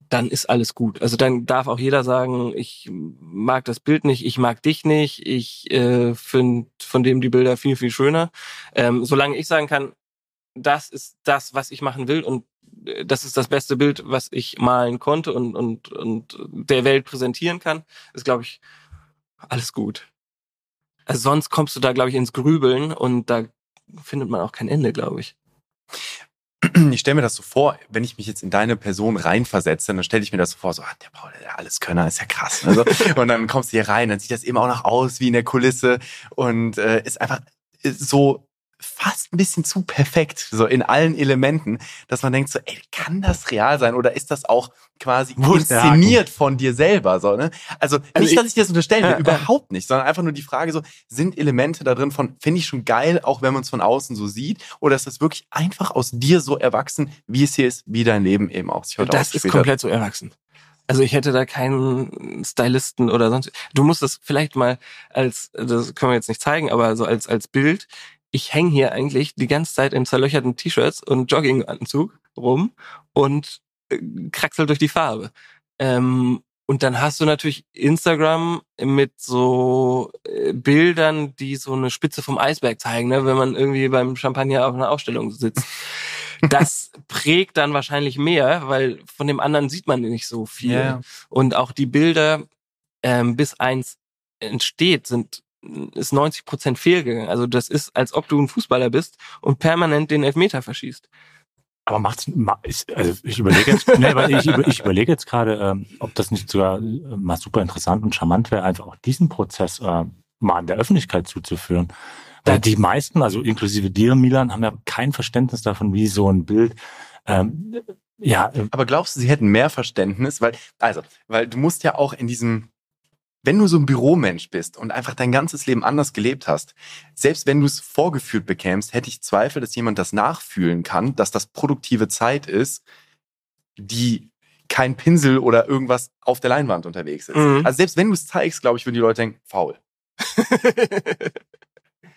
dann ist alles gut. Also dann darf auch jeder sagen, ich mag das Bild nicht, ich mag dich nicht, ich äh, finde von dem die Bilder viel, viel schöner. Ähm, solange ich sagen kann, das ist das, was ich machen will und äh, das ist das beste Bild, was ich malen konnte und, und, und der Welt präsentieren kann, ist, glaube ich, alles gut. Also sonst kommst du da, glaube ich, ins Grübeln und da findet man auch kein Ende, glaube ich. (clears throat) Ich stelle mir das so vor, wenn ich mich jetzt in deine Person reinversetze, dann stelle ich mir das so vor, so, ah, der Paul, der Alleskönner ist ja krass. Also, (laughs) und dann kommst du hier rein, dann sieht das eben auch noch aus wie in der Kulisse und äh, ist einfach so fast ein bisschen zu perfekt, so in allen Elementen, dass man denkt so, ey, kann das real sein oder ist das auch quasi inszeniert von dir selber, so, ne? Also, also nicht, dass ich das unterstelle, äh, überhaupt nicht, sondern einfach nur die Frage so, sind Elemente da drin von, finde ich schon geil, auch wenn man es von außen so sieht, oder ist das wirklich einfach aus dir so erwachsen, wie es hier ist, wie dein Leben eben auch sich heute Das ist komplett so erwachsen. Also ich hätte da keinen Stylisten oder sonst. Du musst das vielleicht mal als, das können wir jetzt nicht zeigen, aber so als als Bild ich hänge hier eigentlich die ganze Zeit in zerlöcherten T-Shirts und Jogginganzug rum und äh, kraxel durch die Farbe. Ähm, und dann hast du natürlich Instagram mit so äh, Bildern, die so eine Spitze vom Eisberg zeigen, ne? wenn man irgendwie beim Champagner auf einer Ausstellung sitzt. (laughs) Das prägt dann wahrscheinlich mehr, weil von dem anderen sieht man nicht so viel. Ja. Und auch die Bilder, ähm, bis eins entsteht, sind ist 90 Prozent fehlgegangen. Also das ist, als ob du ein Fußballer bist und permanent den Elfmeter verschießt. Aber macht's, also ich überlege jetzt, nee, ich, über- ich überlege jetzt gerade, ähm, ob das nicht sogar äh, mal super interessant und charmant wäre, einfach auch diesen Prozess äh, mal an der Öffentlichkeit zuzuführen. Weil die meisten, also inklusive dir, Milan, haben ja kein Verständnis davon, wie so ein Bild, ähm, ja, äh, Aber glaubst du, sie hätten mehr Verständnis? Weil, also, weil du musst ja auch in diesem, wenn du so ein Büromensch bist und einfach dein ganzes Leben anders gelebt hast, selbst wenn du es vorgeführt bekämst, hätte ich Zweifel, dass jemand das nachfühlen kann, dass das produktive Zeit ist, die kein Pinsel oder irgendwas auf der Leinwand unterwegs ist. Mhm. Also selbst wenn du es zeigst, glaube ich, würden die Leute denken, faul. (laughs)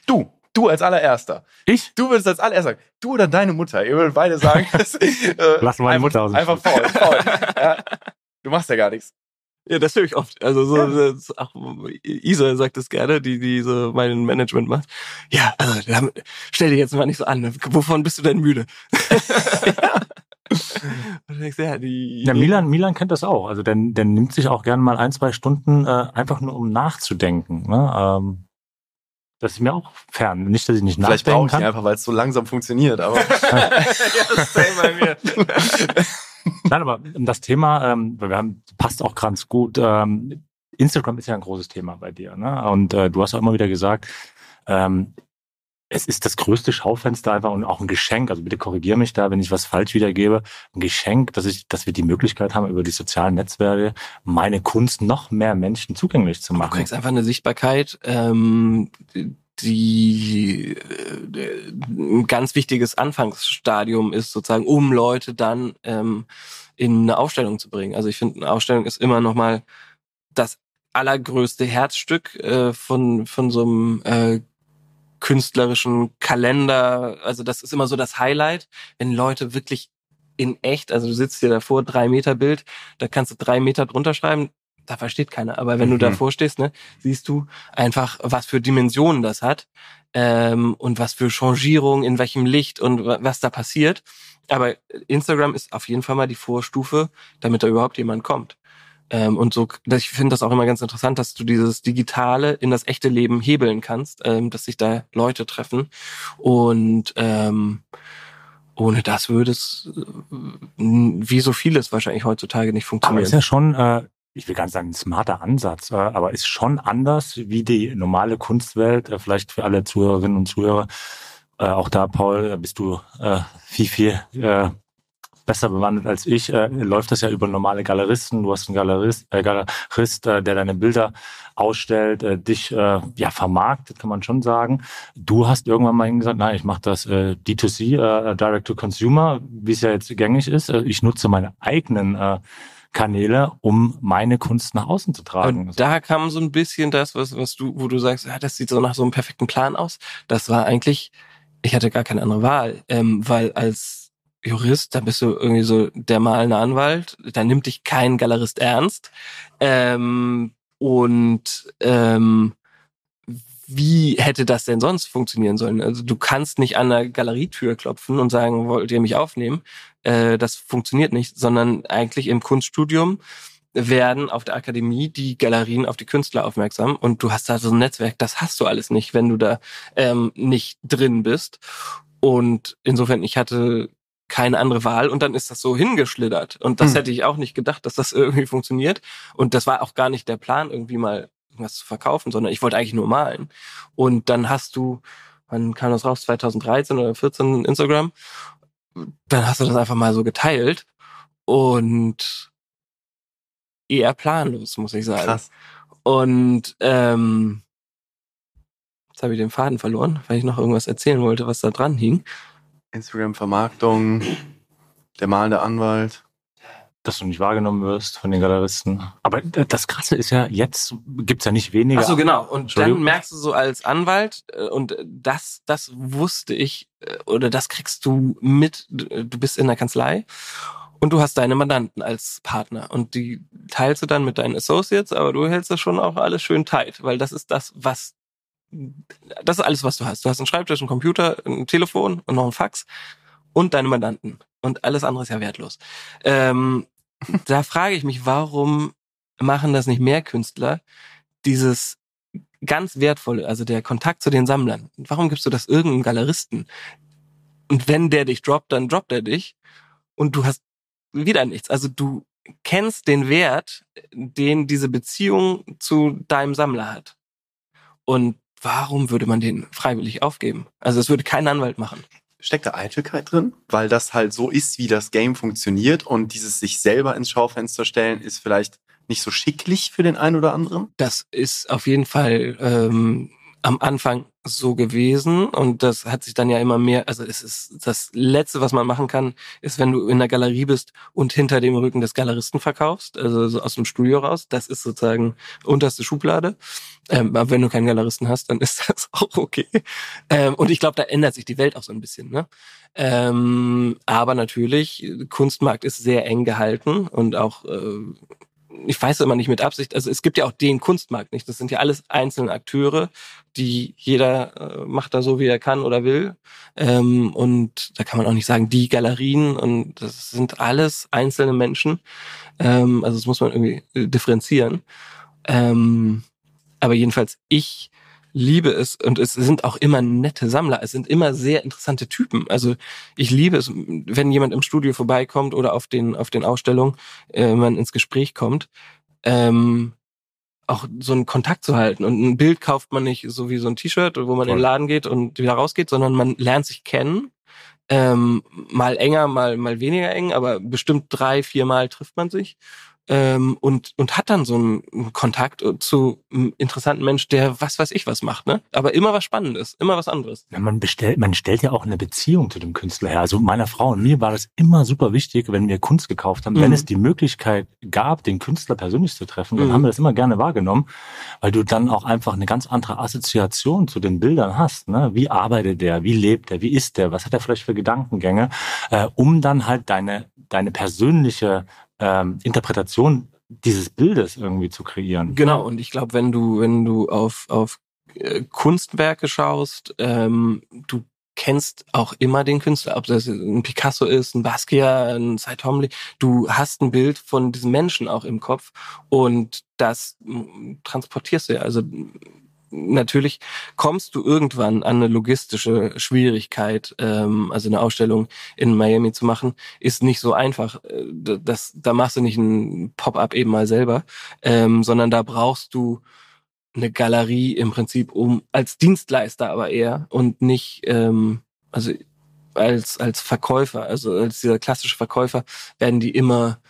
Du, du als allererster. ich? Du würdest als allererster sagen, du oder deine Mutter, ihr würdet beide sagen, (laughs) dass, äh, Lass meine einfach, Mutter aus dem Einfach faul, faul. (laughs) Ja, du machst ja gar nichts. Ja, das höre ich oft. Also so, Ja. das, auch Isa sagt das gerne, die die so mein Management macht. Ja, also stell dich jetzt mal nicht so an. Wovon bist du denn müde? (laughs) Und du denkst, ja, die Ja, Milan, Milan kennt das auch. Also der, der nimmt sich auch gerne mal ein, zwei Stunden äh, einfach nur um nachzudenken. Ne? Ähm, das ist mir auch fern. Nicht, dass ich nicht Vielleicht nachdenken brauche ich ihn kann. einfach, weil es so langsam funktioniert. Aber (laughs) (laughs) ja, das same bei mir. Nein, aber das Thema, ähm, wir haben, passt auch ganz gut. Ähm, Instagram ist ja ein großes Thema bei dir. Ne? Und äh, du hast auch immer wieder gesagt, ähm, es ist das größte Schaufenster einfach und auch ein Geschenk. Also bitte korrigier mich da, wenn ich was falsch wiedergebe. Ein Geschenk, dass ich, dass wir die Möglichkeit haben, über die sozialen Netzwerke meine Kunst noch mehr Menschen zugänglich zu Du machen. kriegst einfach eine Sichtbarkeit, ähm, die äh, ein ganz wichtiges Anfangsstadium ist, sozusagen, um Leute dann ähm, in eine Ausstellung zu bringen. Also ich finde, eine Ausstellung ist immer noch mal das allergrößte Herzstück äh, von von so einem äh, künstlerischen Kalender. Also das ist immer so das Highlight, wenn Leute wirklich in echt, also du sitzt hier davor, drei Meter Bild, da kannst du drei Meter drunter schreiben, da versteht keiner. Aber wenn du Mhm. davor stehst, ne, siehst du einfach, was für Dimensionen das hat ähm, und was für Changierungen, in welchem Licht und wa- was da passiert. Aber Instagram ist auf jeden Fall mal die Vorstufe, damit da überhaupt jemand kommt. Ähm, und so, ich finde das auch immer ganz interessant, dass du dieses Digitale in das echte Leben hebeln kannst, ähm, dass sich da Leute treffen. Und ähm, ohne das würde es, äh, wie so vieles wahrscheinlich heutzutage nicht Aber funktionieren. ist ja schon, äh, ich will gar nicht sagen, ein smarter Ansatz, äh, aber ist schon anders wie die normale Kunstwelt, äh, vielleicht für alle Zuhörerinnen und Zuhörer. Äh, auch da, Paul, bist du viel, viel besser bewandert als ich. Läuft das ja über normale Galeristen. Du hast einen Galerist, äh, Galerist der deine Bilder ausstellt, dich ja vermarktet, kann man schon sagen. Du hast irgendwann mal gesagt, nein, ich mache das äh, D2C, äh, Direct to Consumer, wie es ja jetzt gängig ist. Ich nutze meine eigenen Kanäle, um meine Kunst nach außen zu tragen. Und da kam so ein bisschen das, was, was du, wo du sagst, ja, das sieht so nach so einem perfekten Plan aus. Das war eigentlich, ich hatte gar keine andere Wahl, ähm, weil als Jurist, da bist du irgendwie so der malende Anwalt, da nimmt dich kein Galerist ernst. Ähm, und ähm, wie hätte das denn sonst funktionieren sollen? Also du kannst nicht an der Galerietür klopfen und sagen, wollt ihr mich aufnehmen? Äh, das funktioniert nicht, sondern eigentlich im Kunststudium werden auf der Akademie die Galerien auf die Künstler aufmerksam und du hast da so ein Netzwerk, das hast du alles nicht, wenn du da ähm, nicht drin bist. Und insofern, ich hatte keine andere Wahl und dann ist das so hingeschlittert. Und das Hm. hätte ich auch nicht gedacht, dass das (laughs) irgendwie funktioniert. Und das war auch gar nicht der Plan, irgendwie mal was zu verkaufen, sondern ich wollte eigentlich nur malen. Und dann hast du, wann kam das raus, 2013 oder 14 Instagram, dann hast du das einfach mal so geteilt und eher planlos, muss ich sagen. krass. Und ähm, jetzt habe ich den Faden verloren, weil ich noch irgendwas erzählen wollte, was da dran hing. Instagram-Vermarktung, der malende Anwalt. Dass du nicht wahrgenommen wirst von den Galeristen. Aber das Krasse ist ja, jetzt gibt's ja nicht weniger. Ach so, genau. Und dann merkst du so als Anwalt, äh, und das, das wusste ich, äh, oder das kriegst du mit, du bist in der Kanzlei und du hast deine Mandanten als Partner und die teilst du dann mit deinen Associates, aber du hältst das schon auch alles schön tight, weil das ist das, was das ist alles, was du hast. Du hast einen Schreibtisch, einen Computer, ein Telefon und noch ein Fax und deine Mandanten. Und alles andere ist ja wertlos. Ähm, da frage ich mich, warum machen das nicht mehr Künstler? Dieses ganz wertvolle, also der Kontakt zu den Sammlern. Warum gibst du das irgendeinem Galeristen? Und wenn der dich droppt, dann droppt er dich und du hast wieder nichts. Also du kennst den Wert, den diese Beziehung zu deinem Sammler hat. Und warum würde man den freiwillig aufgeben? Also es würde kein Anwalt machen. Steckt da Eitelkeit drin? Weil das halt so ist, wie das Game funktioniert und dieses sich selber ins Schaufenster stellen ist vielleicht nicht so schicklich für den einen oder anderen? Das ist auf jeden Fall ähm, am Anfang so gewesen und das hat sich dann ja immer mehr, also es ist das Letzte, was man machen kann, ist, wenn du in der Galerie bist und hinter dem Rücken des Galeristen verkaufst, also so aus dem Studio raus, das ist sozusagen unterste Schublade. Ähm, aber wenn du keinen Galeristen hast, dann ist (laughs) das auch okay. Ähm, und ich glaube, da ändert sich die Welt auch so ein bisschen. Ne? Ähm, aber natürlich, Kunstmarkt ist sehr eng gehalten und auch äh, ich weiß immer nicht mit Absicht, also es gibt ja auch den Kunstmarkt nicht. Das sind ja alles einzelne Akteure, die jeder äh, macht da so, wie er kann oder will. Ähm, und da kann man auch nicht sagen, die Galerien und das sind alles einzelne Menschen. Ähm, also das muss man irgendwie differenzieren. Ähm, aber jedenfalls, ich liebe es und es sind auch immer nette Sammler. Es sind immer sehr interessante Typen. Also ich liebe es, wenn jemand im Studio vorbeikommt oder auf den auf den Ausstellungen äh, man ins Gespräch kommt. Ähm, auch so einen Kontakt zu halten. Und ein Bild kauft man nicht so wie so ein T-Shirt, wo man Voll. in den Laden geht und wieder rausgeht, sondern man lernt sich kennen. Ähm, mal enger, mal, mal weniger eng, aber bestimmt drei, vier Mal trifft man sich ähm, und, und hat dann so einen Kontakt zu einem interessanten Mensch, der was weiß ich was macht, ne? Aber immer was Spannendes, immer was anderes. Ja, man bestellt, man stellt ja auch eine Beziehung zu dem Künstler her. Also meiner Frau und mir war das immer super wichtig, wenn wir Kunst gekauft haben, mhm. wenn es die Möglichkeit gab, den Künstler persönlich zu treffen, dann mhm. haben wir das immer gerne wahrgenommen, weil du dann auch einfach eine ganz andere Assoziation zu den Bildern hast. Ne? Wie arbeitet der? Wie lebt er? Wie ist der? Was hat er vielleicht für Gedankengänge? Äh, um dann halt deine, deine persönliche ähm, Interpretation dieses Bildes irgendwie zu kreieren. Genau, und ich glaube, wenn du, wenn du auf, auf äh, Kunstwerke schaust, ähm, du kennst auch immer den Künstler, ob das ein Picasso ist, ein Basquiat, ein Twombly. Du hast ein Bild von diesem Menschen auch im Kopf und das transportierst du ja. Also natürlich kommst du irgendwann an eine logistische Schwierigkeit. Ähm, also eine Ausstellung in Miami zu machen, ist nicht so einfach. Äh, das, da machst du nicht ein Pop-up eben mal selber, ähm, sondern da brauchst du eine Galerie im Prinzip um als Dienstleister aber eher und nicht ähm, also als als Verkäufer, also als dieser klassische Verkäufer werden die immer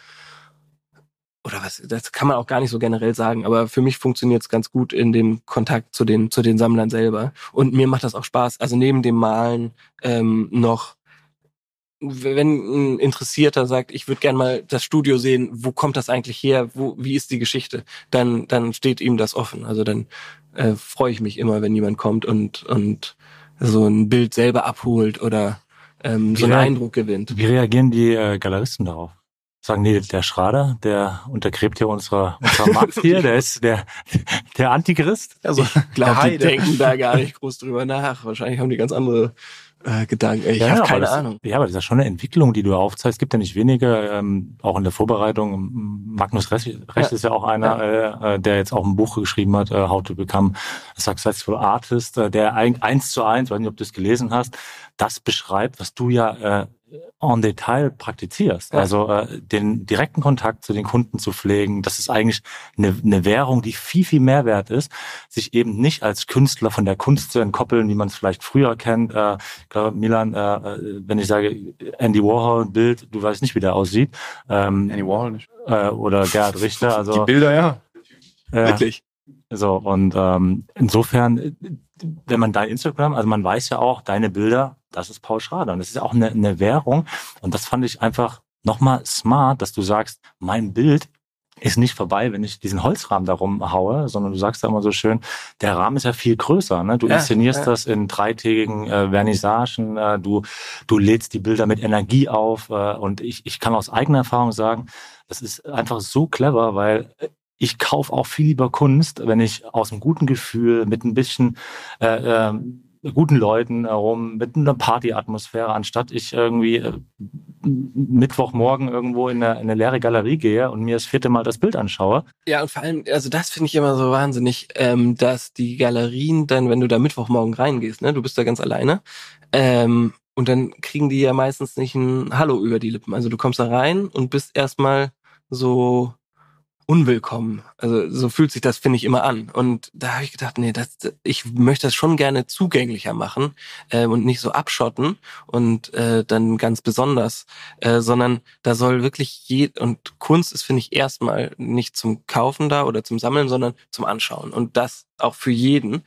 oder was, das kann man auch gar nicht so generell sagen, aber für mich funktioniert es ganz gut in dem Kontakt zu den, zu den Sammlern selber. Und mir macht das auch Spaß. Also neben dem Malen ähm, noch, wenn ein Interessierter sagt, ich würde gerne mal das Studio sehen, wo kommt das eigentlich her, wo, wie ist die Geschichte, dann, dann steht ihm das offen. Also dann äh, freue ich mich immer, wenn jemand kommt und, und so ein Bild selber abholt oder ähm, so einen Eindruck gewinnt. Wie reagieren die äh, Galeristen darauf? Sagen, nee, der Schrader, der untergräbt hier unsere, unsere Markt hier, der ist der, der Antichrist. Also, ich die denken da gar nicht groß drüber nach. Wahrscheinlich haben die ganz andere äh, Gedanken. Ich ja, habe keine das, Ahnung. Ja, aber das ist ja schon eine Entwicklung, die du aufzeigst. Es gibt ja nicht wenige, ähm, auch in der Vorbereitung. Magnus Recht, Recht ja. ist ja auch einer, ja. Äh, der jetzt auch ein Buch geschrieben hat, äh, How to Become a Successful Artist, äh, der ein, eins zu eins, weiß nicht, ob du es gelesen hast, das beschreibt, was du ja äh, en Detail praktizierst. Ja. Also äh, den direkten Kontakt zu den Kunden zu pflegen, das ist eigentlich eine, eine Währung, die viel, viel mehr wert ist, sich eben nicht als Künstler von der Kunst zu entkoppeln, wie man es vielleicht früher kennt. Äh, ich glaube, Milan, äh, äh, wenn ich sage Andy Warhol Bild, du weißt nicht, wie der aussieht. Ähm, Andy Warhol nicht. Äh, oder Gerhard Richter. Also, Die Bilder, ja. Äh, Wirklich. So, und ähm, insofern, wenn man dein Instagram, also man weiß ja auch, deine Bilder das ist Paul Schrader. Und das ist auch eine, eine Währung. Und das fand ich einfach nochmal smart, dass du sagst, mein Bild ist nicht vorbei, wenn ich diesen Holzrahmen da rumhaue, sondern du sagst da immer so schön, der Rahmen ist ja viel größer. Ne? Du Ja, inszenierst ja. das in dreitägigen äh, Vernissagen, äh, du, du lädst die Bilder mit Energie auf äh, und ich, ich kann aus eigener Erfahrung sagen, das ist einfach so clever, weil ich kaufe auch viel lieber Kunst, wenn ich aus einem guten Gefühl mit ein bisschen äh, ähm, guten Leuten herum, mit einer Partyatmosphäre, anstatt ich irgendwie äh, Mittwochmorgen irgendwo in eine, in eine leere Galerie gehe und mir das vierte Mal das Bild anschaue. Ja, und vor allem, also das finde ich immer so wahnsinnig, ähm, dass die Galerien dann, wenn du da Mittwochmorgen reingehst, ne, du bist da ganz alleine, ähm, und dann kriegen die ja meistens nicht ein Hallo über die Lippen. Also du kommst da rein und bist erstmal so unwillkommen. Also so fühlt sich das, finde ich, immer an. Und da habe ich gedacht, nee, das, ich möchte das schon gerne zugänglicher machen äh, und nicht so abschotten und äh, dann ganz besonders, äh, sondern da soll wirklich je und Kunst ist, finde ich, erstmal nicht zum Kaufen da oder zum Sammeln, sondern zum Anschauen. Und das auch für jeden.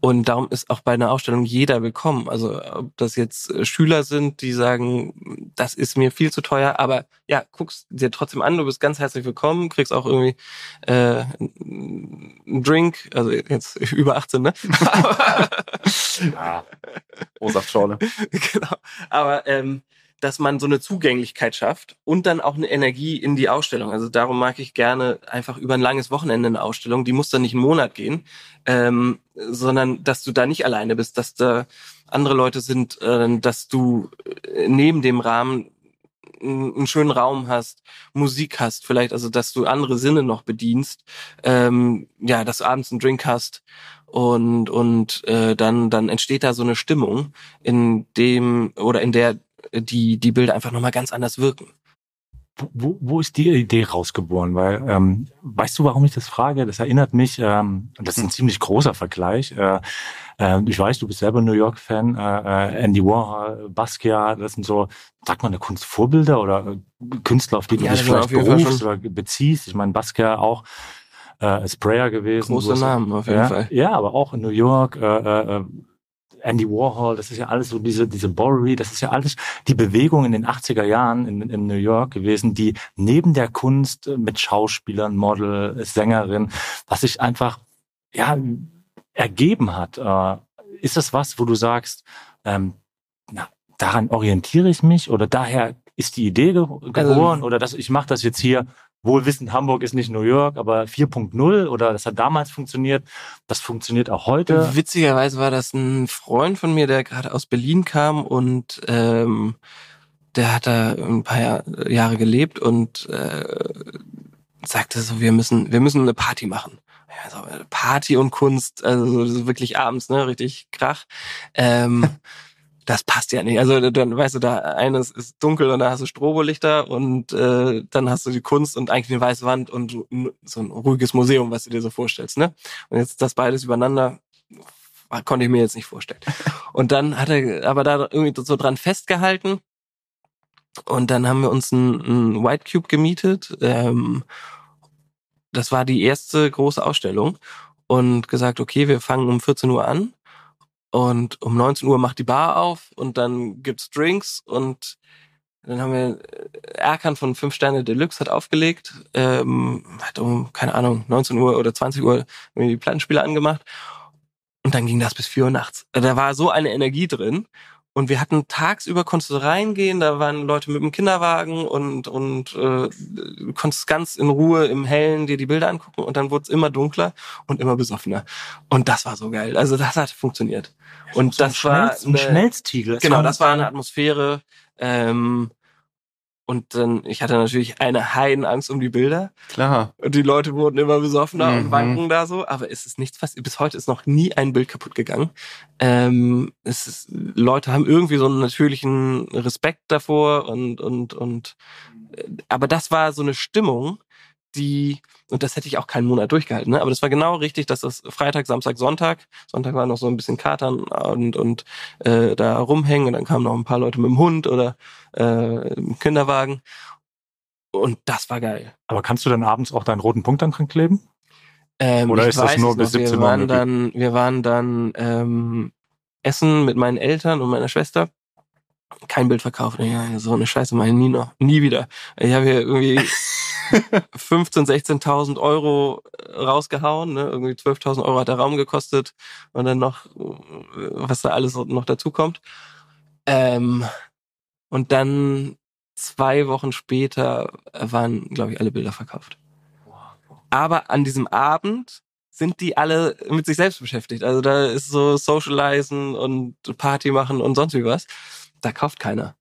Und darum ist auch bei einer Ausstellung jeder willkommen. Also ob das jetzt äh, Schüler sind, die sagen, das ist mir viel zu teuer, aber ja, guckst dir trotzdem an, du bist ganz herzlich willkommen, kriegst auch irgendwie äh, einen Drink, also jetzt (laughs) über 18, ne? (laughs) Ja. (laughs) O-Saftschorle. genau. Aber ähm, dass man so eine Zugänglichkeit schafft und dann auch eine Energie in die Ausstellung. Also darum mag ich gerne einfach über ein langes Wochenende eine Ausstellung. Die muss dann nicht einen Monat gehen, ähm, sondern dass du da nicht alleine bist, dass da andere Leute sind, äh, dass du äh, neben dem Rahmen einen schönen Raum hast, Musik hast, vielleicht, also dass du andere Sinne noch bedienst, ähm, ja, dass du abends einen Drink hast und und äh, dann dann entsteht da so eine Stimmung, in dem oder in der die die Bilder einfach nochmal ganz anders wirken. Wo- Wo, ist die Idee rausgeboren? Weil, ähm, weißt du, warum ich das frage? Das erinnert mich, ähm, das ist ein ziemlich großer Vergleich. Äh, äh, ich weiß, du bist selber New York-Fan, äh, äh, Andy Warhol, Basquiat, das sind so, sagt man, eine Kunstvorbilder oder äh, Künstler, auf die du Ja, dich sind vielleicht berufst oder beziehst. Ich meine, Basquiat auch äh, Sprayer gewesen. Große Du hast- Namen auf jeden ja, Fall. Ja, aber auch in New York, äh, äh, äh, Andy Warhol, das ist ja alles so diese, diese Bowery, das ist ja alles die Bewegung in den 80er Jahren in, in New York gewesen, die neben der Kunst mit Schauspielern, Model, Sängerin, was sich einfach, ja, ergeben hat. Äh, ist das was, wo du sagst, ähm, na, daran orientiere ich mich oder daher ist die Idee ge geboren oder dass ich mache das jetzt hier wohl wissend, Hamburg ist nicht New York, aber 4.0 oder das hat damals funktioniert, das funktioniert auch heute. Witzigerweise war das ein Freund von mir, der gerade aus Berlin kam und ähm, der hat da ein paar Jahr, Jahre gelebt und äh, sagte so, wir müssen, wir müssen eine Party machen. Ja, so, äh, Party und Kunst, also so wirklich abends, ne, richtig Krach. Ähm, (laughs) das passt ja nicht. Also dann weißt du, da eines ist dunkel und da hast du Strobolichter und äh, dann hast du die Kunst und eigentlich eine weiße Wand und so ein ruhiges Museum, was du dir so vorstellst, ne? Und jetzt das beides übereinander konnte ich mir jetzt nicht vorstellen. (laughs) Und dann hat er aber da irgendwie so dran festgehalten. Und dann haben wir uns ein, ein White Cube gemietet. Ähm, das war die erste große Ausstellung. Und gesagt, okay, wir fangen um 14 Uhr an. Und um 19 Uhr macht die Bar auf und dann gibt's Drinks und dann haben wir äh, Erkan von 5 Sterne Deluxe hat aufgelegt, ähm, hat um, keine Ahnung, 19 Uhr oder 20 Uhr die Plattenspieler angemacht und dann ging das bis 4 Uhr nachts. Da war so eine Energie drin und wir hatten tagsüber, konntest du reingehen, da waren Leute mit dem Kinderwagen und, und äh, konntest ganz in Ruhe im Hellen dir die Bilder angucken und dann wurde es immer dunkler und immer besoffener. Und das war so geil. Also das hat funktioniert. Und das war ein. Es Genau, das war eine Atmosphäre. Ähm, und dann, ich hatte natürlich eine Heidenangst um die Bilder. Klar. Und die Leute wurden immer besoffener Mhm. und wanken da so. Aber es ist nichts passiert. Bis heute ist noch nie ein Bild kaputt gegangen. Ähm, es ist, Leute haben irgendwie so einen natürlichen Respekt davor und, und, und, äh, aber das war so eine Stimmung, die, und das hätte ich auch keinen Monat durchgehalten, ne? aber das war genau richtig, dass das Freitag, Samstag, Sonntag, Sonntag war noch so ein bisschen Katern und, und äh, da rumhängen und dann kamen noch ein paar Leute mit dem Hund oder äh, im Kinderwagen und das war geil. Aber kannst du dann abends auch deinen roten Punkt dann dran kleben? Ähm, Oder ist das nur bis noch. 17 wir Uhr waren möglich? dann, wir waren dann ähm, essen mit meinen Eltern und meiner Schwester kein Bild verkauft. Ja, so eine Scheiße mache ich nie noch, nie wieder. Ich habe hier irgendwie (laughs) 15, 16.000 Euro äh, rausgehauen, ne? irgendwie 12.000 Euro hat der Raum gekostet und dann noch, was da alles noch dazu kommt. Ähm, und dann zwei Wochen später waren, glaube ich, alle Bilder verkauft. Aber an diesem Abend sind die alle mit sich selbst beschäftigt. Also da ist so Socializen und Party machen und sonst wie was. Da kauft keiner.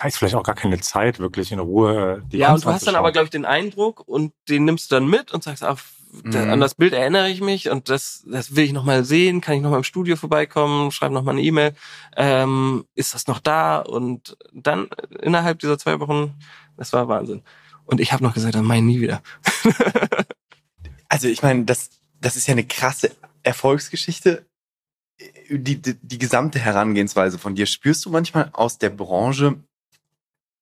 Heißt vielleicht auch gar keine Zeit, wirklich in Ruhe die Ja, und du hast dann aber, glaube ich, den Eindruck und den nimmst du dann mit und sagst, ach, mhm. an das Bild erinnere ich mich und das, das will ich nochmal sehen, kann ich nochmal im Studio vorbeikommen, schreibe nochmal eine E-Mail, ähm, ist das noch da? Und dann innerhalb dieser zwei Wochen, das war Wahnsinn. Und ich habe noch gesagt, dann mein nie wieder. (laughs) also ich meine, das, das ist ja eine krasse Erfolgsgeschichte. Die, die, die gesamte Herangehensweise von dir, spürst du manchmal aus der Branche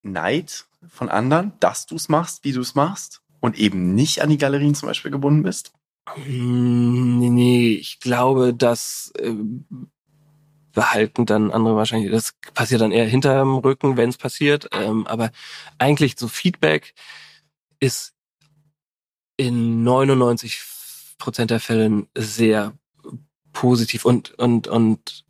Neid von anderen, dass du es machst, wie du es machst und eben nicht an die Galerien zum Beispiel gebunden bist? Hm, nee, nee, ich glaube, das äh, behalten dann andere wahrscheinlich. Das passiert dann eher hinterm Rücken, wenn es passiert. Ähm, aber eigentlich so Feedback ist in 99 Prozent der Fällen sehr positiv und und und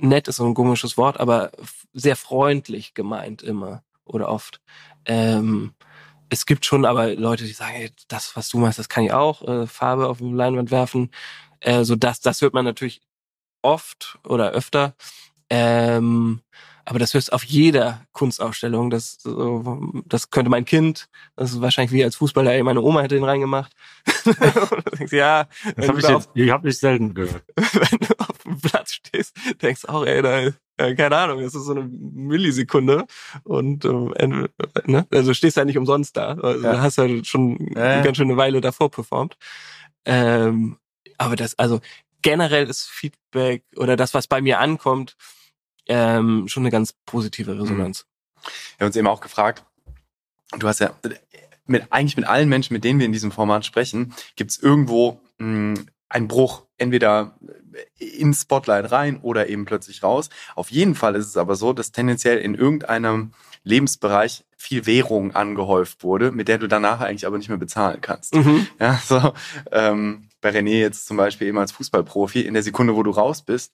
nett ist so ein komisches Wort, aber sehr freundlich gemeint immer oder oft. Ähm, es gibt schon aber Leute, die sagen, ey, das, was du machst, das kann ich auch, äh, Farbe auf dem Leinwand werfen. Äh, so das, das hört man natürlich oft oder öfter. Ähm, aber das hörst du auf jeder Kunstausstellung. Das, das könnte mein Kind, das ist wahrscheinlich wie als Fußballer, ey, meine Oma hätte den reingemacht. (laughs) denkst, ja, das habe ich jetzt, ich habe mich selten gehört. (laughs) wenn du auf dem Platz stehst, denkst auch, ey, da, äh, keine Ahnung, das ist so eine Millisekunde und äh, ne? also du stehst ja nicht umsonst da. Also ja. Du hast ja schon äh. ganz schön eine Weile davor performt. Ähm, aber das, also generell ist Feedback oder das, was bei mir ankommt, ähm, schon eine ganz positive Resonanz. Wir haben uns eben auch gefragt, du hast ja mit eigentlich mit allen Menschen, mit denen wir in diesem Format sprechen, gibt es irgendwo mh, hm, einen Bruch, entweder ins Spotlight rein oder eben plötzlich raus. Auf jeden Fall ist es aber so, dass tendenziell in irgendeinem Lebensbereich viel Währung angehäuft wurde, mit der du danach eigentlich aber nicht mehr bezahlen kannst. Mhm. Ja, so ähm, bei René jetzt zum Beispiel eben als Fußballprofi, in der Sekunde, wo du raus bist,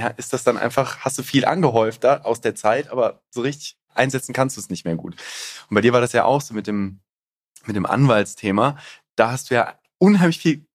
ja, ist das dann einfach, hast du viel angehäuft da aus der Zeit, aber so richtig einsetzen kannst du es nicht mehr gut. Und bei dir war das ja auch so mit dem, mit dem Anwaltsthema. Da hast du ja unheimlich viel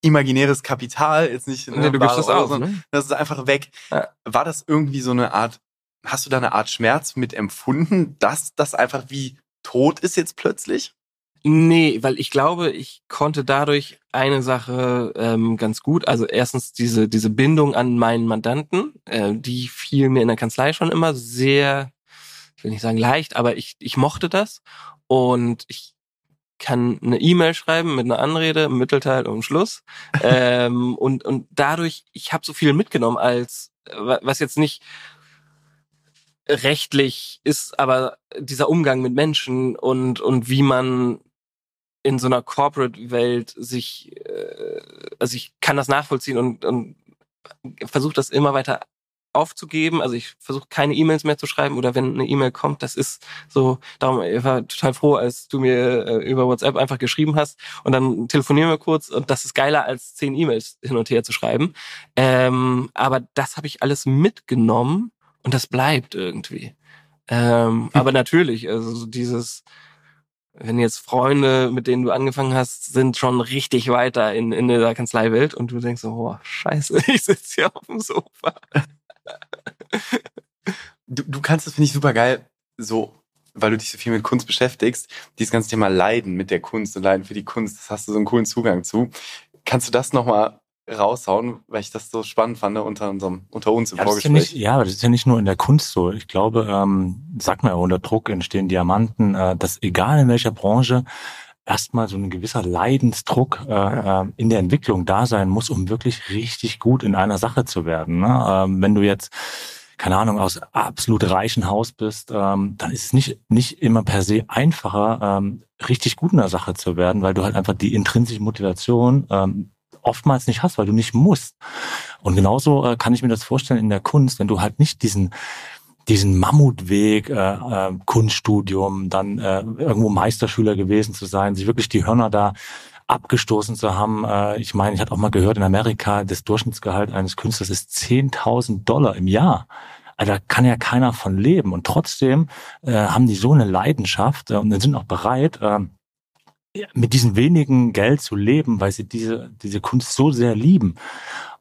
imaginäres Kapital, jetzt nicht. Ne, du gibst das aus, ne? Das ist einfach weg. Ja. War das irgendwie so eine Art, hast du da eine Art Schmerz mit empfunden, dass das einfach wie tot ist jetzt plötzlich? Nee, weil ich glaube, ich konnte dadurch eine Sache ähm, ganz gut. Also erstens diese, diese Bindung an meinen Mandanten, äh, die fiel mir in der Kanzlei schon immer sehr, ich will nicht sagen leicht, aber ich, ich mochte das. Und ich kann eine E-Mail schreiben mit einer Anrede, Mittelteil und Schluss. (laughs) ähm, und, und dadurch, ich habe so viel mitgenommen als, was jetzt nicht rechtlich ist, aber dieser Umgang mit Menschen und, und wie man in so einer Corporate-Welt sich, äh, also ich kann das nachvollziehen und, und versuche das immer weiter aufzugeben. Also ich versuche keine E-Mails mehr zu schreiben oder wenn eine E-Mail kommt, das ist so, darum, ich war total froh, als du mir äh, über WhatsApp einfach geschrieben hast und dann telefonieren wir kurz und das ist geiler als zehn E-Mails hin und her zu schreiben. Ähm, aber das habe ich alles mitgenommen und das bleibt irgendwie. Ähm, hm. Aber natürlich, also dieses wenn jetzt Freunde, mit denen du angefangen hast, sind schon richtig weiter in, in der Kanzleiwelt und du denkst so, oh, scheiße, (laughs) ich sitze hier auf dem Sofa. Du, du kannst das, finde ich, super geil, so, weil du dich so viel mit Kunst beschäftigst, dieses ganze Thema Leiden mit der Kunst und Leiden für die Kunst, das hast du so einen coolen Zugang zu. Kannst du das nochmal raushauen, weil ich das so spannend fand unter unserem, unter uns im ja, Vorgespräch. Ja, nicht, ja, aber das ist ja nicht nur in der Kunst so. Ich glaube, ähm, sagt man ja, unter Druck entstehen Diamanten, äh, dass egal in welcher Branche erstmal so ein gewisser Leidensdruck äh, äh, in der Entwicklung da sein muss, um wirklich richtig gut in einer Sache zu werden. Ne? Ähm, wenn du jetzt keine Ahnung, aus absolut reichen Haus bist, ähm, dann ist es nicht, nicht immer per se einfacher, ähm, richtig gut in der Sache zu werden, weil du halt einfach die intrinsische Motivation ähm, oftmals nicht hast, weil du nicht musst. Und genauso äh, kann ich mir das vorstellen in der Kunst, wenn du halt nicht diesen diesen Mammutweg, äh, äh, Kunststudium, dann äh, irgendwo Meisterschüler gewesen zu sein, sich wirklich die Hörner da abgestoßen zu haben. Äh, ich meine, ich hatte auch mal gehört, in Amerika, das Durchschnittsgehalt eines Künstlers ist 10.000 Dollar im Jahr. Also da kann ja keiner von leben. Und trotzdem äh, haben die so eine Leidenschaft äh, und sind auch bereit, äh, mit diesem wenigen Geld zu leben, weil sie diese, diese Kunst so sehr lieben.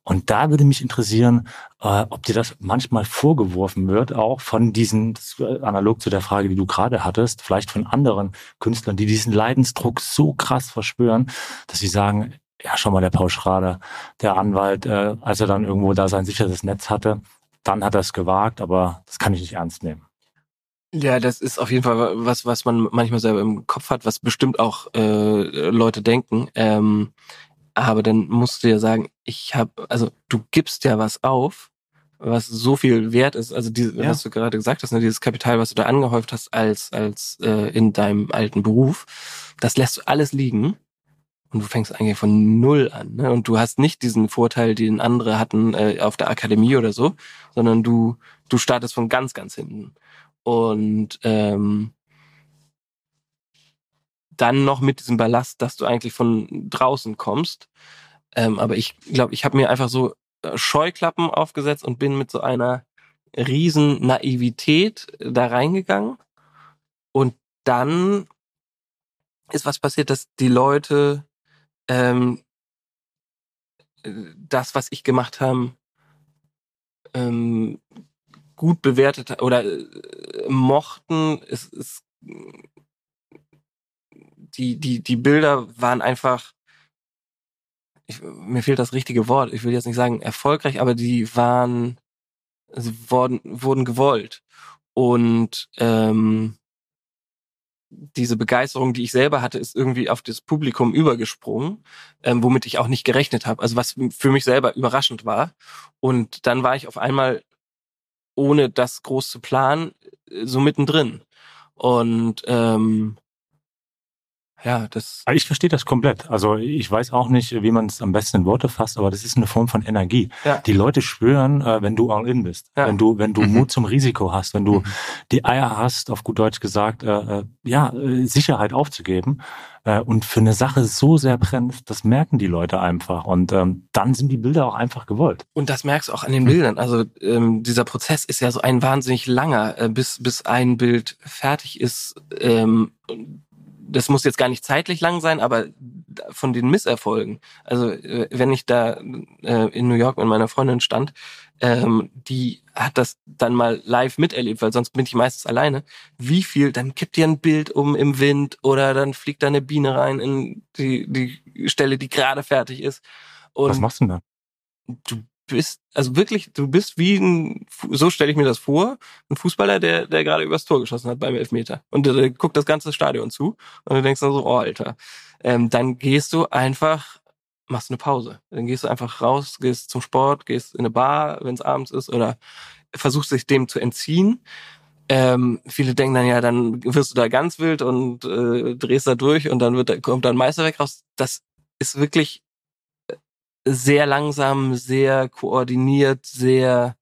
Und da würde mich interessieren, äh, ob dir das manchmal vorgeworfen wird, auch von diesen, äh, analog zu der Frage, die du gerade hattest, vielleicht von anderen Künstlern, die diesen Leidensdruck so krass verspüren, dass sie sagen, ja, schau mal, der Paul Schrader, der Anwalt, äh, als er dann irgendwo da sein sicheres Netz hatte, dann hat er es gewagt, aber das kann ich nicht ernst nehmen. Ja, das ist auf jeden Fall was, was man manchmal selber im Kopf hat, was bestimmt auch äh, Leute denken. Ähm, aber dann musst du ja sagen, ich habe, also du gibst ja was auf, was so viel wert ist. Also die, ja. was du gerade gesagt hast, ne, dieses Kapital, was du da angehäuft hast als als äh, in deinem alten Beruf, das lässt du alles liegen und du fängst eigentlich von null an. Ne? Und du hast nicht diesen Vorteil, den andere hatten äh, auf der Akademie oder so, sondern du du startest von ganz ganz hinten. Und ähm, dann noch mit diesem Ballast, dass du eigentlich von draußen kommst. Ähm, aber ich glaube, ich habe mir einfach so äh, Scheuklappen aufgesetzt und bin mit so einer riesen Naivität da reingegangen. Und dann ist was passiert, dass die Leute ähm, das, was ich gemacht habe, ähm, gut bewertet oder äh, mochten. Es, es, die, die, die Bilder waren einfach, ich, mir fehlt das richtige Wort, ich will jetzt nicht sagen erfolgreich, aber die waren, sie wurden, wurden gewollt. Und ähm, diese Begeisterung, die ich selber hatte, ist irgendwie auf das Publikum übergesprungen, ähm, womit ich auch nicht gerechnet habe. Also was für mich selber überraschend war. Und dann war ich auf einmal ohne das groß zu planen, äh, so mittendrin. Und ähm, ja, das. Ich verstehe das komplett. Also ich weiß auch nicht, wie man es am besten in Worte fasst, aber das ist eine Form von Energie. Ja. Die Leute schwören, äh, wenn du all in bist, ja. wenn du, wenn du mhm. Mut zum Risiko hast, wenn du mhm. die Eier hast, auf gut Deutsch gesagt, äh, äh ja, äh, Sicherheit aufzugeben äh, und für eine Sache so sehr brennt, das merken die Leute einfach. Und ähm, dann sind die Bilder auch einfach gewollt. Und das merkst du auch an den Bildern. Also ähm, dieser Prozess ist ja so ein wahnsinnig langer, äh, bis, bis ein Bild fertig ist. Ähm, das muss jetzt gar nicht zeitlich lang sein, aber von den Misserfolgen. Also äh, wenn ich da äh, in New York mit meiner Freundin stand, ähm, die hat das dann mal live miterlebt, weil sonst bin ich meistens alleine. Wie viel, dann kippt dir ein Bild um im Wind oder dann fliegt da eine Biene rein in die, die Stelle, die gerade fertig ist. Und Was machst du denn da? Du bist, also wirklich, du bist wie ein, so stelle ich mir das vor, ein Fußballer, der, der gerade übers Tor geschossen hat beim Elfmeter. Und der, der guckt das ganze Stadion zu und du denkst dann so, oh Alter. Ähm, dann gehst du einfach, machst eine Pause. Dann gehst du einfach raus, gehst zum Sport, gehst in eine Bar, wenn es abends ist, oder versuchst dich dem zu entziehen. Ähm, viele denken dann ja, dann wirst du da ganz wild und äh, drehst da durch und dann wird, kommt dann Meisterwerk raus. Das ist wirklich sehr langsam, sehr koordiniert, sehr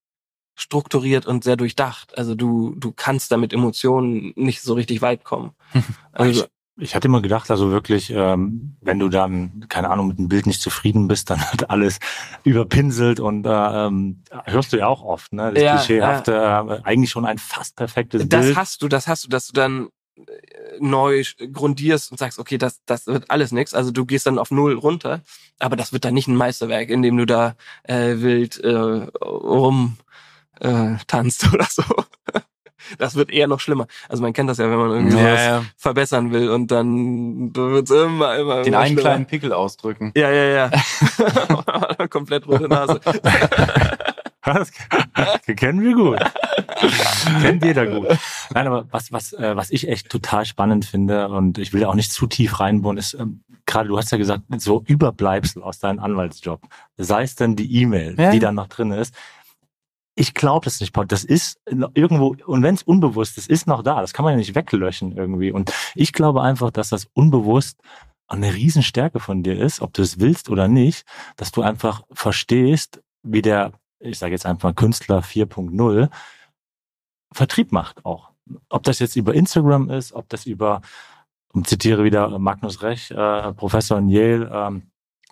strukturiert und sehr durchdacht. Also du, du kannst da mit Emotionen nicht so richtig weit kommen. (laughs) Also, ich, ich hatte immer gedacht, also wirklich, ähm, wenn du dann, keine Ahnung, mit dem Bild nicht zufrieden bist, dann hat alles überpinselt und äh, ähm, hörst du ja auch oft, ne? Das ja, klischeehafte, ja. Äh, eigentlich schon ein fast perfektes das Bild. Das hast du, das hast du, dass du dann neu grundierst und sagst, okay, das, das wird alles nix. Also du gehst dann auf null runter, aber das wird dann nicht ein Meisterwerk, in dem du da äh, wild äh, rum äh, tanzt (laughs) oder so. Das wird eher noch schlimmer. Also man kennt das ja, wenn man irgendwie ja, was ja. verbessern will und dann wird's immer, immer, Den immer einen schlimmer. kleinen Pickel ausdrücken. Ja, ja, ja. (laughs) Komplett rote Nase. (laughs) Das (laughs) kennen wir gut. Kennt jeder gut. Nein, aber was, was, äh, was ich echt total spannend finde, und ich will ja auch nicht zu tief reinbohren, ist, ähm, gerade du hast ja gesagt, so Überbleibsel aus deinem Anwaltsjob. Sei es denn die E-Mail, ja. die da noch drin ist. Ich glaube das nicht, Paul. Das ist irgendwo, und wenn es unbewusst ist, ist noch da. Das kann man ja nicht weglöschen irgendwie. Und ich glaube einfach, dass das unbewusst eine Riesenstärke von dir ist, ob du es willst oder nicht, dass du einfach verstehst, wie der, ich sage jetzt einfach Künstler 4.0, Vertrieb macht auch. Ob das jetzt über Instagram ist, ob das über, und zitiere wieder Magnus Rech, äh, Professor in Yale, ähm,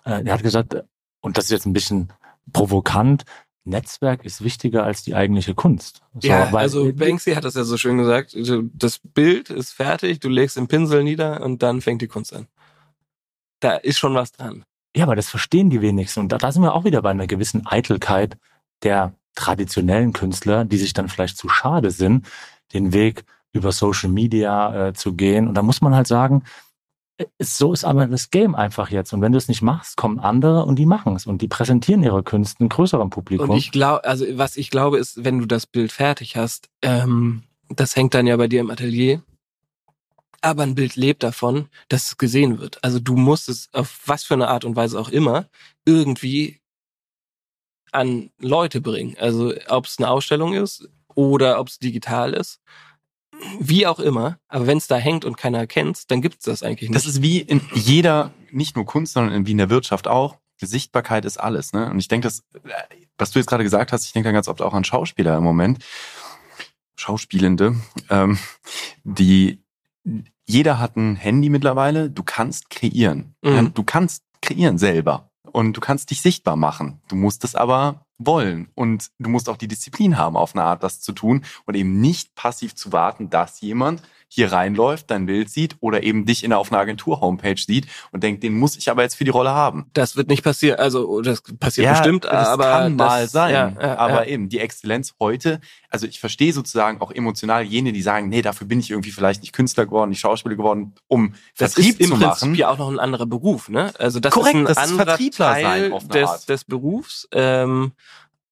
äh, der hat gesagt, und das ist jetzt ein bisschen provokant, Netzwerk ist wichtiger als die eigentliche Kunst. So, ja, also Banksy hat das ja so schön gesagt. Das Bild ist fertig, du legst den Pinsel nieder und dann fängt die Kunst an. Da ist schon was dran. Ja, aber das verstehen die wenigsten. Und da, da sind wir auch wieder bei einer gewissen Eitelkeit der traditionellen Künstler, die sich dann vielleicht zu schade sind, den Weg über Social Media äh, zu gehen. Und da muss man halt sagen, so ist aber das Game einfach jetzt. Und wenn du es nicht machst, kommen andere und die machen es und die präsentieren ihre Künste einem größeren Publikum. Und ich glaube, also was ich glaube ist, wenn du das Bild fertig hast, ähm, das hängt dann ja bei dir im Atelier. Aber ein Bild lebt davon, dass es gesehen wird. Also du musst es auf was für eine Art und Weise auch immer irgendwie an Leute bringen. Also ob es eine Ausstellung ist oder ob es digital ist wie auch immer, aber wenn es da hängt und keiner kennt, dann gibt es das eigentlich nicht. Das ist wie in jeder, nicht nur Kunst, sondern wie in der Wirtschaft auch. Sichtbarkeit ist alles. Ne? Und ich denke, das, was du jetzt gerade gesagt hast, ich denke da ganz oft auch an Schauspieler im Moment, Schauspielende, ähm, die jeder hat ein Handy mittlerweile, du kannst kreieren. Mhm. Du kannst kreieren selber und du kannst dich sichtbar machen. Du musst es aber wollen. Und du musst auch die Disziplin haben, auf eine Art das zu tun und eben nicht passiv zu warten, dass jemand hier reinläuft, dein Bild sieht oder eben dich in der, auf einer Agentur-Homepage sieht und denkt, den muss ich aber jetzt für die Rolle haben. Das wird nicht passieren, also das passiert ja, bestimmt, das aber kann das, mal sein. Ja, ja, aber eben die Exzellenz heute, also ich verstehe sozusagen auch emotional jene, die sagen, nee, dafür bin ich irgendwie vielleicht nicht Künstler geworden, nicht Schauspieler geworden, um das Vertrieb ist im zu Prinzip ja auch noch ein anderer Beruf, ne? Also das Korrekt, ist ein das anderer ist Teil des, des Berufs. Ähm,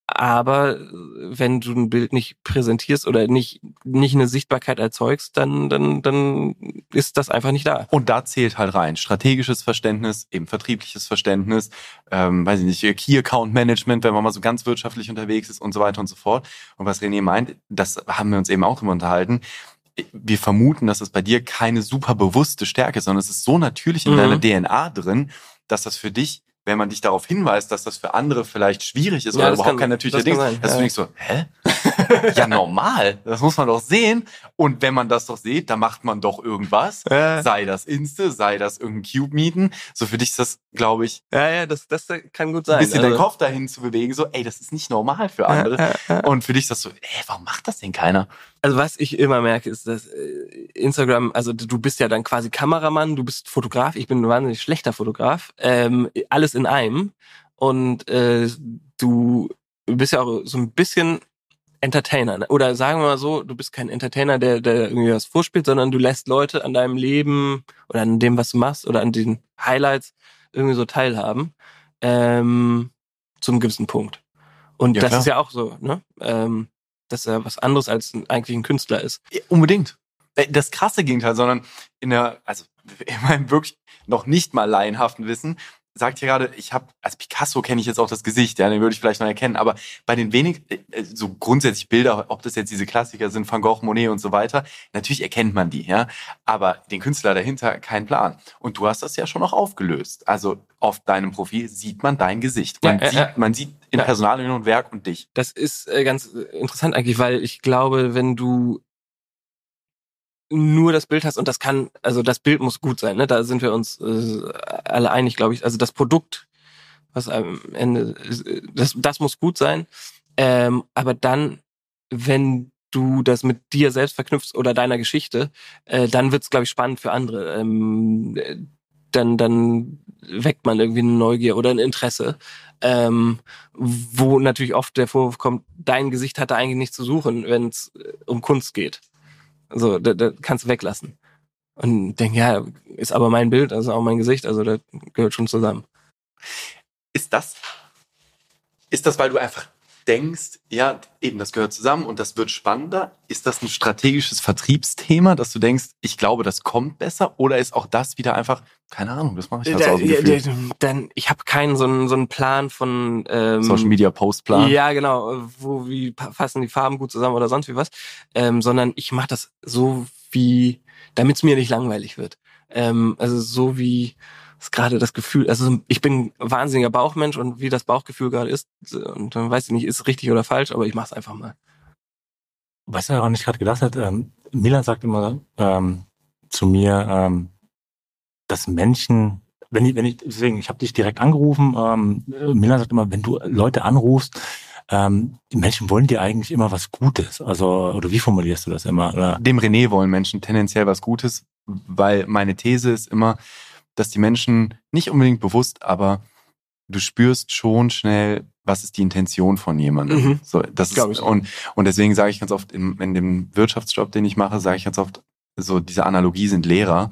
aber wenn du ein Bild nicht präsentierst oder nicht, nicht eine Sichtbarkeit erzeugst, dann, dann, dann ist das einfach nicht da. Und da zählt halt rein strategisches Verständnis, eben vertriebliches Verständnis, ähm, weiß ich nicht, Key Account Management, wenn man mal so ganz wirtschaftlich unterwegs ist und so weiter und so fort. Und was René meint, das haben wir uns eben auch drüber unterhalten. Wir vermuten, dass es bei dir keine super bewusste Stärke ist, sondern es ist so natürlich in mhm. deiner DNA drin, dass das für dich wenn man dich darauf hinweist, dass das für andere vielleicht schwierig ist ja, oder überhaupt kann, kein natürlicher Ding ist, dass ja. du denkst so, hä? (laughs) ja, normal. Das muss man doch sehen. Und wenn man das doch sieht, dann macht man doch irgendwas. Ja. Sei das Insta, sei das irgendein Cube-Mieten. So für dich ist das, glaube ich. Ja, ja, das, das kann gut sein. Ein bisschen also, deinen Kopf dahin zu bewegen, so, ey, das ist nicht normal für andere. Und für dich ist das so, ey, warum macht das denn keiner? Also was ich immer merke, ist, dass äh, Instagram, also du bist ja dann quasi Kameramann, du bist Fotograf, ich bin ein wahnsinnig schlechter Fotograf, ähm, alles in einem. Und äh, du bist ja auch so ein bisschen Entertainer. Ne? Oder sagen wir mal so, du bist kein Entertainer, der, der irgendwie was vorspielt, sondern du lässt Leute an deinem Leben oder an dem, was du machst oder an den Highlights irgendwie so teilhaben. Ähm, zum gewissen Punkt. Und ja, das klar. ist ja auch so, ne? Ähm, dass er was anderes als eigentlich ein Künstler ist. Ja, unbedingt. Äh, das krasse Gegenteil, sondern in der, also (laughs) in meinem wirklich noch nicht mal laienhaften Wissen, sagt hier gerade, ich habe, als Picasso kenne ich jetzt auch das Gesicht, ja, den würde ich vielleicht noch erkennen, aber bei den wenig, äh, äh, so grundsätzlich Bilder, ob das jetzt diese Klassiker sind, Van Gogh, Monet und so weiter, natürlich erkennt man die, ja, aber den Künstler dahinter kein Plan. Und du hast das ja schon noch aufgelöst. Also auf deinem Profil sieht man dein Gesicht. Man ja, sieht, ja. man sieht in ja. Personalien und Werk und dich. Das ist äh, ganz interessant eigentlich, weil ich glaube, wenn du nur das Bild hast und das kann, also das Bild muss gut sein, ne? Da sind wir uns äh, alle einig, glaube ich. Also das Produkt, was am Ende, das, das muss gut sein. Ähm, aber dann, wenn du das mit dir selbst verknüpfst oder deiner Geschichte, äh, dann wird's, glaube ich, spannend für andere. Ähm, dann, dann weckt man irgendwie eine Neugier oder ein Interesse, ähm, wo natürlich oft der Vorwurf kommt, dein Gesicht hat da eigentlich nichts zu suchen, wenn es um Kunst geht. So, da, da kannst du weglassen. Und denk, ja, ist aber mein Bild, also auch mein Gesicht, also das gehört schon zusammen. Ist das, ist das, weil du einfach denkst, ja, eben, das gehört zusammen und das wird spannender? Ist das ein strategisches Vertriebsthema, dass du denkst, ich glaube, das kommt besser? Oder ist auch das wieder einfach, keine Ahnung, das mache ich halt da, aus dem Gefühl. Dann, ich habe keinen so einen, so einen Plan von ähm, Social Media Postplan. Ja, genau, wo wie passen die Farben gut zusammen oder sonst wie was, ähm, sondern ich mache das so wie, damit es mir nicht langweilig wird. Ähm, also so wie es gerade das Gefühl, also ich bin ein wahnsinniger Bauchmensch und wie das Bauchgefühl gerade ist, und dann weiß ich nicht, ist richtig oder falsch, aber ich mach's einfach mal. Weißt du, woran ich gerade gedacht habe? Ähm, Milan sagt immer ähm, zu mir, ähm, dass Menschen, wenn ich, wenn ich, deswegen, ich habe dich direkt angerufen, ähm, Milan sagt immer, wenn du Leute anrufst, ähm, die Menschen wollen dir eigentlich immer was Gutes. Also, oder wie formulierst du das immer? Oder? Dem René wollen Menschen tendenziell was Gutes, weil meine These ist immer, dass die Menschen nicht unbedingt bewusst, aber du spürst schon schnell, was ist die Intention von jemandem. Mhm. So, das ist, ich. und, und deswegen sage ich ganz oft, in, in dem Wirtschaftsjob, den ich mache, sage ich ganz oft, so diese Analogie sind Lehrer.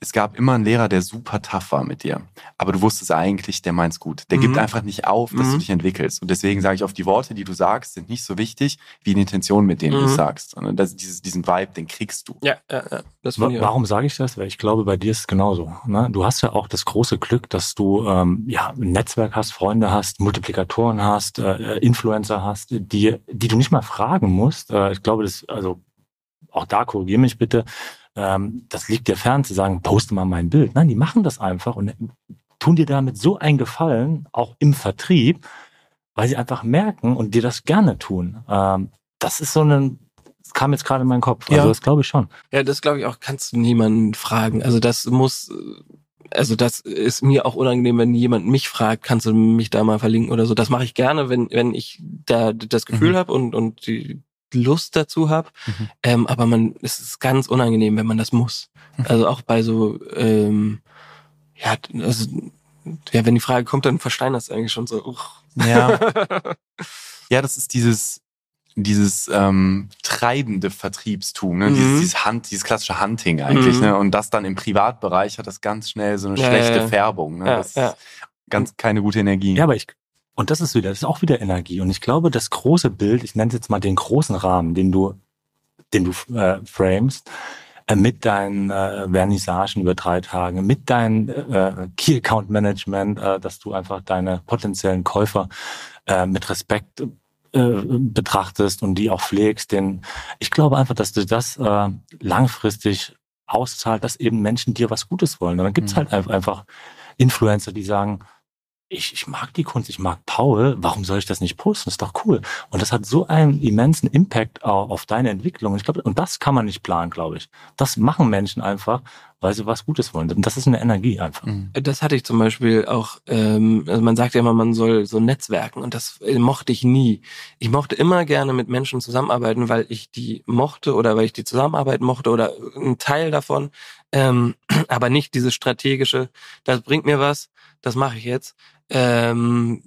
Es gab immer einen Lehrer, der super tough war mit dir. Aber du wusstest eigentlich, der meint's gut. Der gibt Mhm. einfach nicht auf, dass Mhm. du dich entwickelst. Und deswegen sage ich oft, die Worte, die du sagst, sind nicht so wichtig, wie die Intention, mit denen du es Mhm. sagst. Sondern das, dieses, diesen Vibe, den kriegst du. Ja, ja, ja. Das Wa-. Warum sage ich das? Weil ich glaube, bei dir ist es genauso. Ne? Du hast ja auch das große Glück, dass du ähm, ja ein Netzwerk hast, Freunde hast, Multiplikatoren hast, äh, Influencer hast, die, die du nicht mal fragen musst. Äh, ich glaube, das, also auch da korrigiere mich bitte. Ähm, das liegt dir fern zu sagen, poste mal mein Bild. Nein, die machen das einfach und tun dir damit so einen Gefallen, auch im Vertrieb, weil sie einfach merken und dir das gerne tun. Ähm, das ist so ein, das kam jetzt gerade in meinen Kopf. Also Ja. das glaube ich schon. Ja, das glaube ich auch, kannst du niemanden fragen. Also das muss, also das ist mir auch unangenehm, wenn jemand mich fragt, kannst du mich da mal verlinken oder so. Das mache ich gerne, wenn, wenn ich da das Gefühl Mhm. habe und, und die Lust dazu habe. Mhm. Ähm, aber man, es ist ganz unangenehm, wenn man das muss. Mhm. Also auch bei so, ähm, ja, also, ja, wenn die Frage kommt, dann versteinerst du eigentlich schon so. uch. Ja. (laughs) Ja, das ist dieses, dieses ähm, treibende Vertriebstum, ne? Mhm. dieses, dieses, Hand, dieses klassische Hunting eigentlich. Mhm. Ne? Und das dann im Privatbereich hat das ganz schnell so eine Ja, schlechte ja, ja. Färbung. Ne? Ja, das ja. ist ganz keine gute Energie. Ja, aber ich, und das ist wieder, das ist auch wieder Energie. Und ich glaube, das große Bild, ich nenne es jetzt mal den großen Rahmen, den du, den du äh, framest, äh, mit deinen äh, Vernissagen über drei Tage, mit deinem äh, Key Account Management, äh, dass du einfach deine potenziellen Käufer äh, mit Respekt äh, betrachtest und die auch pflegst. Denn ich glaube einfach, dass du das äh, langfristig auszahlt, dass eben Menschen dir was Gutes wollen. Und dann gibt's Mhm. halt einfach Influencer, die sagen, ich, ich mag die Kunst, ich mag Paul, warum soll ich das nicht posten? Das ist doch cool. Und das hat so einen immensen Impact auf, auf deine Entwicklung. Ich glaube, und das kann man nicht planen, glaube ich. Das machen Menschen einfach, weil sie was Gutes wollen. Und das ist eine Energie einfach. Mhm. Das hatte ich zum Beispiel auch, ähm, also man sagt ja immer, man soll so netzwerken und das äh, mochte ich nie. Ich mochte immer gerne mit Menschen zusammenarbeiten, weil ich die mochte oder weil ich die Zusammenarbeit mochte oder ein Teil davon, ähm, (clears throat) aber nicht dieses strategische, das bringt mir was, das mache ich jetzt, ähm,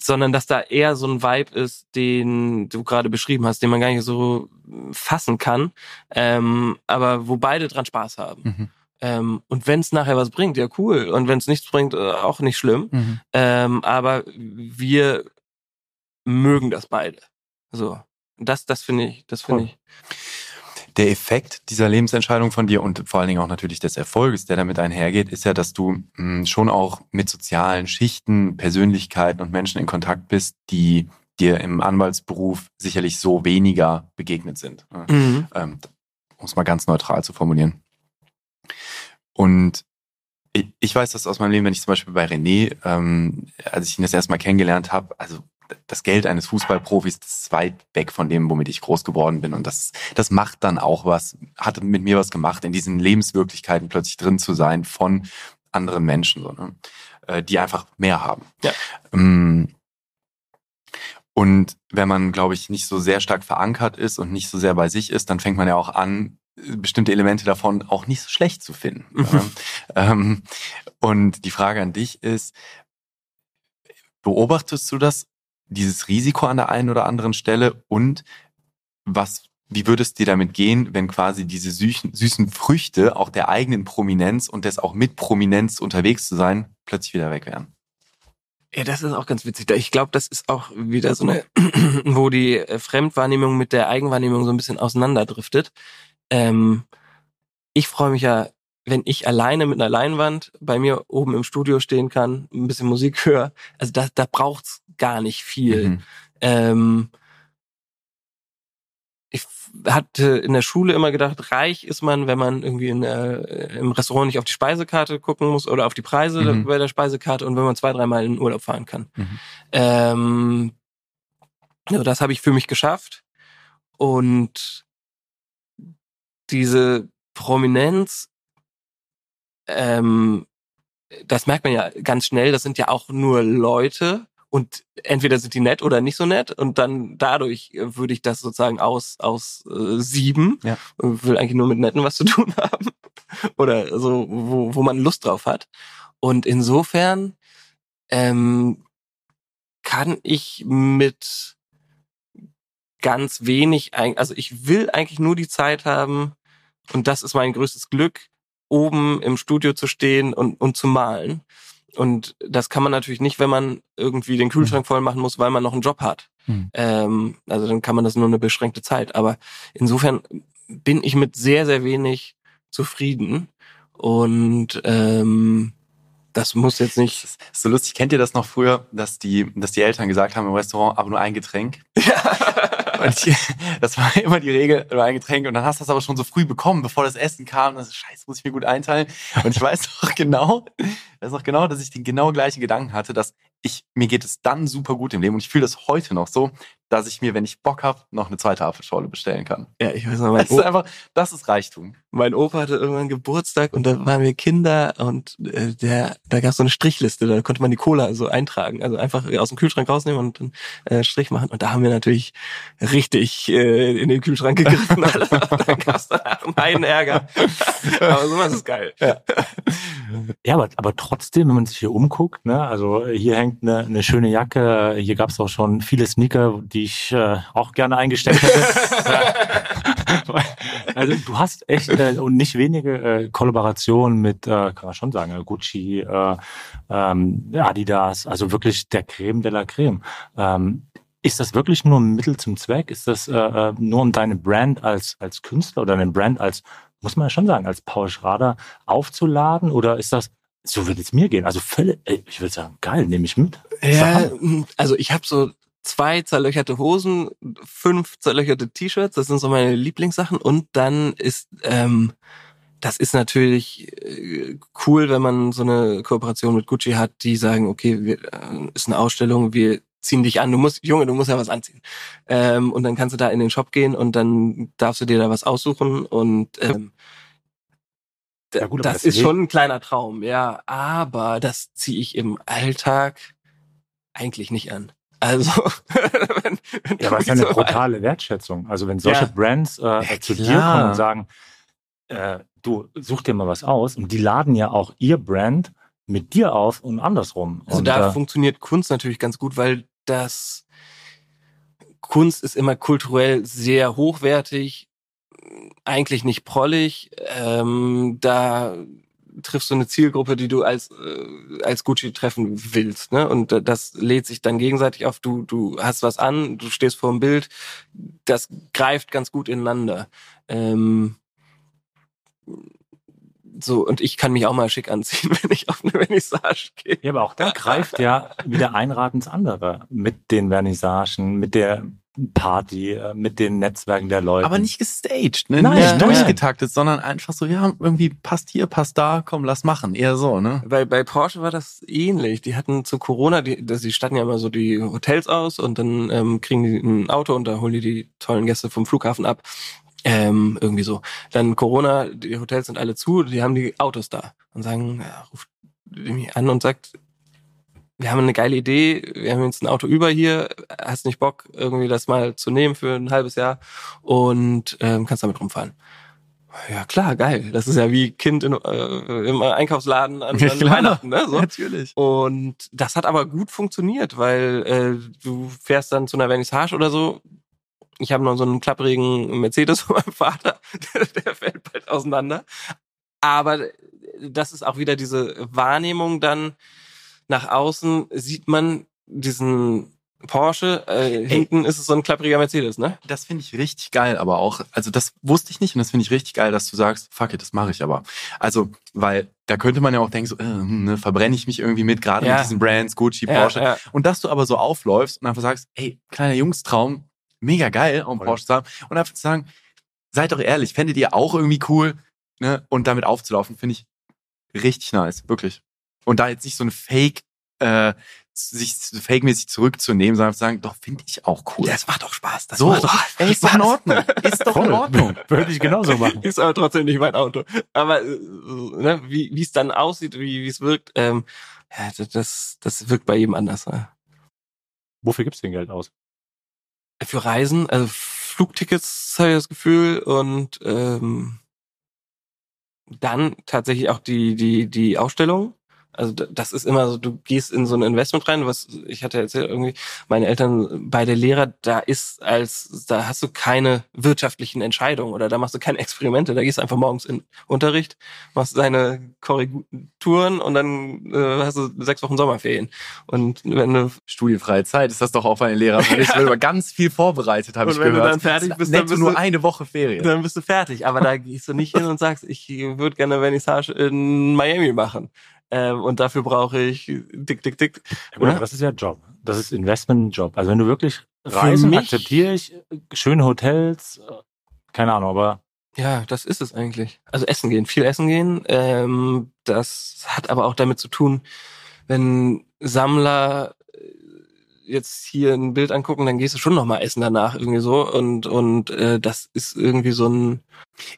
sondern dass da eher so ein Vibe ist, den du gerade beschrieben hast, den man gar nicht so fassen kann, ähm, aber wo beide dran Spaß haben. Mhm. Ähm, und wenn es nachher was bringt, ja cool. Und wenn es nichts bringt, äh, auch nicht schlimm. Mhm. Ähm, aber wir mögen das beide. So. Das, das finde ich, das finde Voll. ich. Der Effekt dieser Lebensentscheidung von dir und vor allen Dingen auch natürlich des Erfolges, der damit einhergeht, ist ja, dass du mh, schon auch mit sozialen Schichten, Persönlichkeiten und Menschen in Kontakt bist, die dir im Anwaltsberuf sicherlich so weniger begegnet sind. ne? Mhm. ähm, um es mal ganz neutral zu formulieren. Und ich, ich weiß das aus meinem Leben, wenn ich zum Beispiel bei René, ähm, als ich ihn das erste Mal kennengelernt habe, also das Geld eines Fußballprofis das ist weit weg von dem, womit ich groß geworden bin. Und das, das macht dann auch was, hat mit mir was gemacht, in diesen Lebenswirklichkeiten plötzlich drin zu sein von anderen Menschen, so, ne? äh, die einfach mehr haben. Ja. Ähm, Und wenn man, glaube ich, nicht so sehr stark verankert ist und nicht so sehr bei sich ist, dann fängt man ja auch an, bestimmte Elemente davon auch nicht so schlecht zu finden. Mhm. ähm, und die Frage an dich ist, beobachtest du das, dieses Risiko an der einen oder anderen Stelle und was, wie würde es dir damit gehen, wenn quasi diese süßen, süßen Früchte auch der eigenen Prominenz und des auch mit Prominenz unterwegs zu sein, plötzlich wieder weg wären? Ja, das ist auch ganz witzig. Ich glaube, das ist auch wieder so eine, (clears throat) wo die äh, Fremdwahrnehmung mit der Eigenwahrnehmung so ein bisschen auseinanderdriftet. Ähm, ich freue mich ja, wenn ich alleine mit einer Leinwand bei mir oben im Studio stehen kann, ein bisschen Musik höre. Also da, da braucht's gar nicht viel. Mhm. Ähm, ich hatte in der Schule immer gedacht, reich ist man, wenn man irgendwie in, äh, im Restaurant nicht auf die Speisekarte gucken muss oder auf die Preise Mhm. bei der Speisekarte und wenn man zwei, dreimal in den Urlaub fahren kann. Mhm. Ähm, ja, das habe ich für mich geschafft. Und diese Prominenz, ähm, das merkt man ja ganz schnell, das sind ja auch nur Leute und entweder sind die nett oder nicht so nett und dann dadurch äh, würde ich das sozusagen aus, aus äh, sieben Ja. und will eigentlich nur mit Netten was zu tun (laughs) haben oder so, wo, wo man Lust drauf hat. Und insofern ähm, kann ich mit ganz wenig, also ich will eigentlich nur die Zeit haben, und das ist mein größtes Glück, oben im Studio zu stehen und, und zu malen. Und das kann man natürlich nicht, wenn man irgendwie den Kühlschrank voll machen muss, weil man noch einen Job hat. Mhm. Ähm, also dann kann man das nur eine beschränkte Zeit. Aber insofern bin ich mit sehr, sehr wenig zufrieden. Und ähm, das muss jetzt nicht. Ist so lustig. Kennt ihr das noch früher, dass die, dass die Eltern gesagt haben im Restaurant, aber nur ein Getränk? (laughs) (laughs) Und ich, das war (laughs) immer die Regel, nur ein Getränk. Und dann hast du das aber schon so früh bekommen, bevor das Essen kam. Das scheiße, muss ich mir gut einteilen. Und ich weiß noch genau, (laughs) weiß noch genau, dass ich den genau gleichen Gedanken hatte, dass ich, mir geht es dann super gut im Leben. Und ich fühle das heute noch so, dass ich mir, wenn ich Bock habe, noch eine zweite Apfelschorle bestellen kann. Ja, ich weiß noch, mein, Das ist einfach, das ist Reichtum. mein Opa hatte irgendwann Geburtstag und da waren wir Kinder und äh, der, da gab es so eine Strichliste, da konnte man die Cola so eintragen, also einfach aus dem Kühlschrank rausnehmen und dann äh, Strich machen. Und da haben wir natürlich richtig äh, in den Kühlschrank gegriffen. (laughs) Dann gab es danach einen Ärger. Aber sowas ist geil. Ja. (laughs) Ja, aber, aber trotzdem, wenn man sich hier umguckt, ne, also hier hängt eine, eine schöne Jacke, hier gab es auch schon viele Sneaker, die ich äh, auch gerne eingesteckt hätte. (laughs) also du hast echt äh, und nicht wenige äh, Kollaborationen mit, äh, kann man schon sagen, äh, Gucci, äh, ähm, Adidas, also wirklich der Creme de la Creme. Ähm, ist das wirklich nur ein Mittel zum Zweck? Ist das äh, äh, nur um deine Brand als, als Künstler oder deine Brand als, muss man ja schon sagen, als Paul Schrader aufzuladen? Oder ist das, so wird es mir gehen? Also völlig, ich würde sagen, geil, nehme ich mit. Ja, also ich habe so zwei zerlöcherte Hosen, fünf zerlöcherte T-Shirts, das sind so meine Lieblingssachen. Und dann ist, ähm, das ist natürlich äh, cool, wenn man so eine Kooperation mit Gucci hat, die sagen, okay, wir, äh, ist eine Ausstellung, wir ziehen dich an, du musst, Junge, du musst ja was anziehen. Ähm, und dann kannst du da in den Shop gehen und dann darfst du dir da was aussuchen und ähm, Ja gut, das, das ist schon ein kleiner Traum, ja, aber das ziehe ich im Alltag eigentlich nicht an. Also, (laughs) wenn, wenn Ja, aber es ist ja eine so- brutale Wertschätzung. Also wenn solche Ja. Brands äh, zu dir kommen und sagen, äh, du such dir mal was aus und die laden ja auch ihr Brand mit dir auf und andersrum. Also und, da äh, funktioniert Kunst natürlich ganz gut, weil das Kunst ist immer kulturell sehr hochwertig, eigentlich nicht prollig. Ähm, da triffst du eine Zielgruppe, die du als äh, als Gucci treffen willst, ne? Und das lädt sich dann gegenseitig auf. Du du hast was an, du stehst vor dem Bild, das greift ganz gut ineinander. Ähm, so und ich kann mich auch mal schick anziehen, (laughs) wenn ich auf eine Vernissage gehe. Ja, aber auch da greift ja wieder ein Rad ins andere. Mit den Vernissagen, mit der Party, äh, mit den Netzwerken der Leute. Aber nicht gestaged, ne? Nein, nicht nein. durchgetaktet, sondern einfach so, ja, irgendwie passt hier, passt da, komm, lass machen. Eher so, ne? Bei, bei Porsche war das ähnlich. Die hatten zu Corona, die, das- die statten ja immer so die Hotels aus und dann ähm, kriegen die ein Auto und da holen die die tollen Gäste vom Flughafen ab. Ähm, irgendwie so. Dann Corona, die Hotels sind alle zu, die haben die Autos da und sagen, ja, ruft mich an und sagt, wir haben eine geile Idee, wir haben jetzt ein Auto über hier, hast nicht Bock, irgendwie das mal zu nehmen für ein halbes Jahr und ähm, kannst damit rumfahren. Ja klar, geil. Das ist ja wie Kind in, äh, im Einkaufsladen an, an. Weihnachten, ne? So. Natürlich. Und das hat aber gut funktioniert, weil äh, du fährst dann zu einer Vernissage oder so. Ich habe noch so einen klapprigen Mercedes (laughs) von meinem Vater, der fällt bald auseinander. Aber das ist auch wieder diese Wahrnehmung dann nach außen sieht man diesen Porsche, äh, hinten ist es so ein klappriger Mercedes, ne? Das finde ich richtig geil, aber auch, also das wusste ich nicht und das finde ich richtig geil, dass du sagst, fuck it, das mache ich aber. Also, weil da könnte man ja auch denken, so, äh, hm, ne, verbrenne ich mich irgendwie mit, gerade Ja. mit diesen Brands, Gucci, Ja, Porsche. ja. Und dass du aber so aufläufst und einfach sagst, ey, kleiner Jungstraum, mega geil, auch einen Voll. Porsche zu haben. Und einfach zu sagen, seid doch ehrlich, fändet ihr auch irgendwie cool, ne? Und damit aufzulaufen, finde ich richtig nice, wirklich. Und da jetzt nicht so ein Fake, äh, sich fake-mäßig zurückzunehmen, sondern zu sagen, doch, finde ich auch cool. Das macht doch Spaß. Das so, macht doch ey, ist doch in. Ordnung. Ist doch in Ordnung. (laughs) Würde ich genauso machen. Ist aber trotzdem nicht mein Auto. Aber äh, ne, wie wie es dann aussieht, wie wie es wirkt, ähm, ja, das das wirkt bei jedem anders. Ne? Wofür gibt's denn Geld aus? Für Reisen, also Flugtickets habe ich das Gefühl und ähm, dann tatsächlich auch die die die Ausstellung. Also das ist immer so, du gehst in so ein Investment rein, was ich hatte erzählt irgendwie, meine Eltern beide Lehrer, da ist als, da hast du keine wirtschaftlichen Entscheidungen oder da machst du keine Experimente, da gehst du einfach morgens in Unterricht, machst deine Korrekturen und dann äh, hast du sechs Wochen Sommerferien. Und wenn du Studienfreie Zeit ist das doch auch bei den Lehrern. Ich (laughs) bin über ganz viel vorbereitet, habe Und ich wenn du gehört. dann fertig bist, dann bist nur du- eine Woche Ferien. dann bist du fertig. Aber da gehst du nicht hin und sagst, ich würde gerne Vernissage in Miami machen. Ähm, und dafür brauche ich dick, dick, dick. Ja, gut, das ist ja Job. Das ist Investment-Job. Also wenn du wirklich reisen, mich- akzeptiere ich, schöne Hotels, äh, keine Ahnung, aber Ja, das ist es eigentlich. Also essen gehen, viel essen gehen. Ähm, das hat aber auch damit zu tun, wenn Sammler äh, jetzt hier ein Bild angucken, dann gehst du schon noch mal essen danach irgendwie so und und äh, das ist irgendwie so ein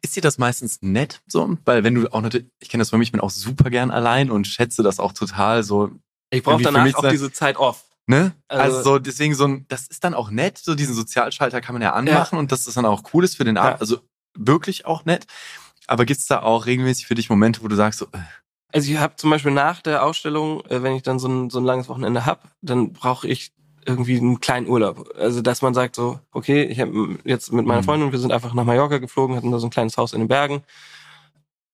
Ist dir das meistens nett so? Weil wenn du auch natürlich, ich kenne das für mich, ich bin auch super gern allein und schätze das auch total so, ich brauche danach auch diese Zeit off. ne? Also, Also- so deswegen so ein, das ist dann auch nett, so diesen Sozialschalter kann man ja anmachen und dass das dann auch cool ist für den Abend, Ja. also wirklich auch nett. Aber gibt's da auch regelmäßig für dich Momente, wo du sagst so, äh, Also ich habe zum Beispiel nach der Ausstellung, äh, wenn ich dann so ein, so ein langes Wochenende hab, dann brauche ich irgendwie einen kleinen Urlaub. Also dass man sagt so, okay, ich habe jetzt mit meiner Mhm. Freundin, wir sind einfach nach Mallorca geflogen, hatten da so ein kleines Haus in den Bergen,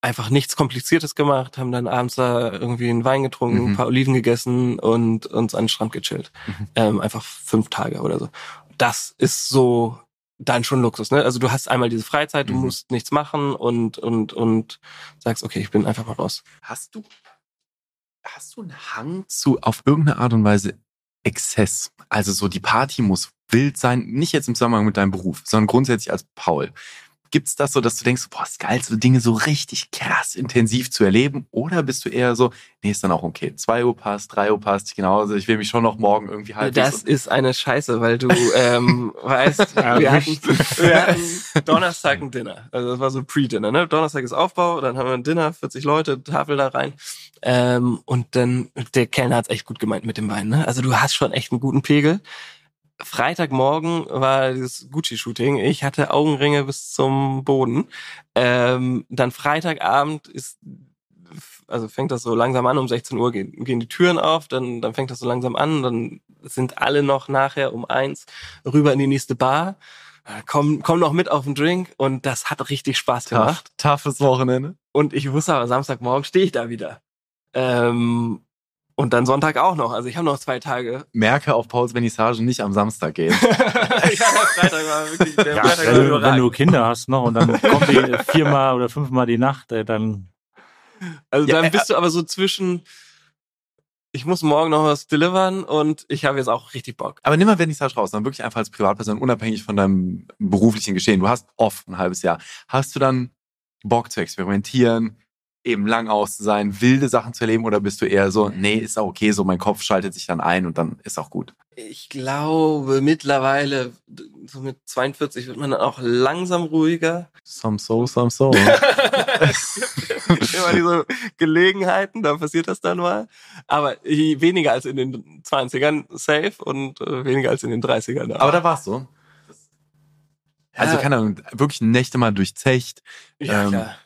einfach nichts Kompliziertes gemacht, haben dann abends da irgendwie einen Wein getrunken, Mhm. ein paar Oliven gegessen und uns an den Strand gechillt. Mhm. Ähm, einfach fünf Tage oder so. Das ist so dann schon Luxus, ne? Also du hast einmal diese Freizeit, du Mhm. musst nichts machen und und und sagst, okay, ich bin einfach mal raus. hast du, hast du einen Hang zu auf irgendeine Art und Weise Exzess? Also so die Party muss wild sein, nicht jetzt im Zusammenhang mit deinem Beruf, sondern grundsätzlich als Paul. Gibt's das so, dass du denkst, boah, ist geil, so Dinge so richtig krass intensiv zu erleben? Oder bist du eher so, nee, ist dann auch okay. Zwei Uhr passt, drei Uhr passt, genauso. Ich will mich schon noch morgen irgendwie halbwegs. Das ist eine Scheiße, weil du ähm, (laughs) weißt, Ja, wir, hatten, wir hatten (laughs) Donnerstag ein Dinner. Also das war so Pre-Dinner, ne? Donnerstag ist Aufbau, dann haben wir ein Dinner, 40 Leute, Tafel da rein. Ähm, und dann, der Kellner hat's echt gut gemeint mit dem Wein, ne? Also du hast schon echt einen guten Pegel. Freitagmorgen war das Gucci-Shooting. Ich hatte Augenringe bis zum Boden. Ähm, dann Freitagabend ist, also fängt das so langsam an, um 16 Uhr gehen, gehen die Türen auf, dann, dann fängt das so langsam an, dann sind alle noch nachher um eins rüber in die nächste Bar, äh, kommen, kommen noch mit auf den Drink und das hat richtig Spaß tough, gemacht. toughes Wochenende. Und ich wusste aber, Samstagmorgen stehe ich da wieder. Ähm, und dann Sonntag auch noch. Also ich habe noch zwei Tage. Merke auf Pauls Vernissage nicht am Samstag gehen. (laughs) ja, der Freitag war wirklich, der ja, Freitag wenn, du, wenn du Kinder hast noch und dann (laughs) kommt die viermal oder fünfmal die Nacht, dann Also Ja, dann äh, bist du aber so zwischen, ich muss morgen noch was delivern und ich habe jetzt auch richtig Bock. Aber nimm mal Vernissage raus, dann wirklich einfach als Privatperson, unabhängig von deinem beruflichen Geschehen. Du hast oft ein halbes Jahr. Hast du dann Bock zu experimentieren, eben lang aus zu sein, wilde Sachen zu erleben oder bist du eher so, nee, ist auch okay, so mein Kopf schaltet sich dann ein und dann ist auch gut. Ich glaube mittlerweile, so mit 42 wird man dann auch langsam ruhiger. Some so, some so. (laughs) Immer diese Gelegenheiten, da passiert das dann mal. Aber weniger als in den 20ern safe und äh, weniger als in den 30ern. Aber da war's so. Also, Ja. keine Ahnung, wirklich Nächte mal durchzecht. Ja, Ähm, klar.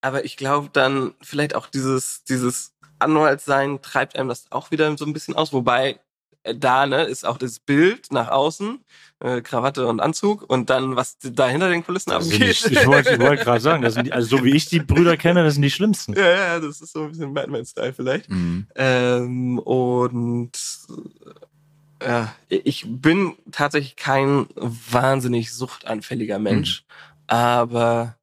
Aber ich glaube dann vielleicht auch dieses, dieses Anwaltsein treibt einem das auch wieder so ein bisschen aus. Wobei äh, da ne, ist auch das Bild nach außen, äh, Krawatte und Anzug und dann, was da hinter den Kulissen die, abgeht. ich wollte ich wollte gerade sagen, das sind die, also so wie ich die Brüder kenne, das sind die schlimmsten. ja, ja, das ist so ein bisschen Batman-Style vielleicht. Mhm. Ähm, und äh, ja, ich bin tatsächlich kein wahnsinnig suchtanfälliger Mensch, aber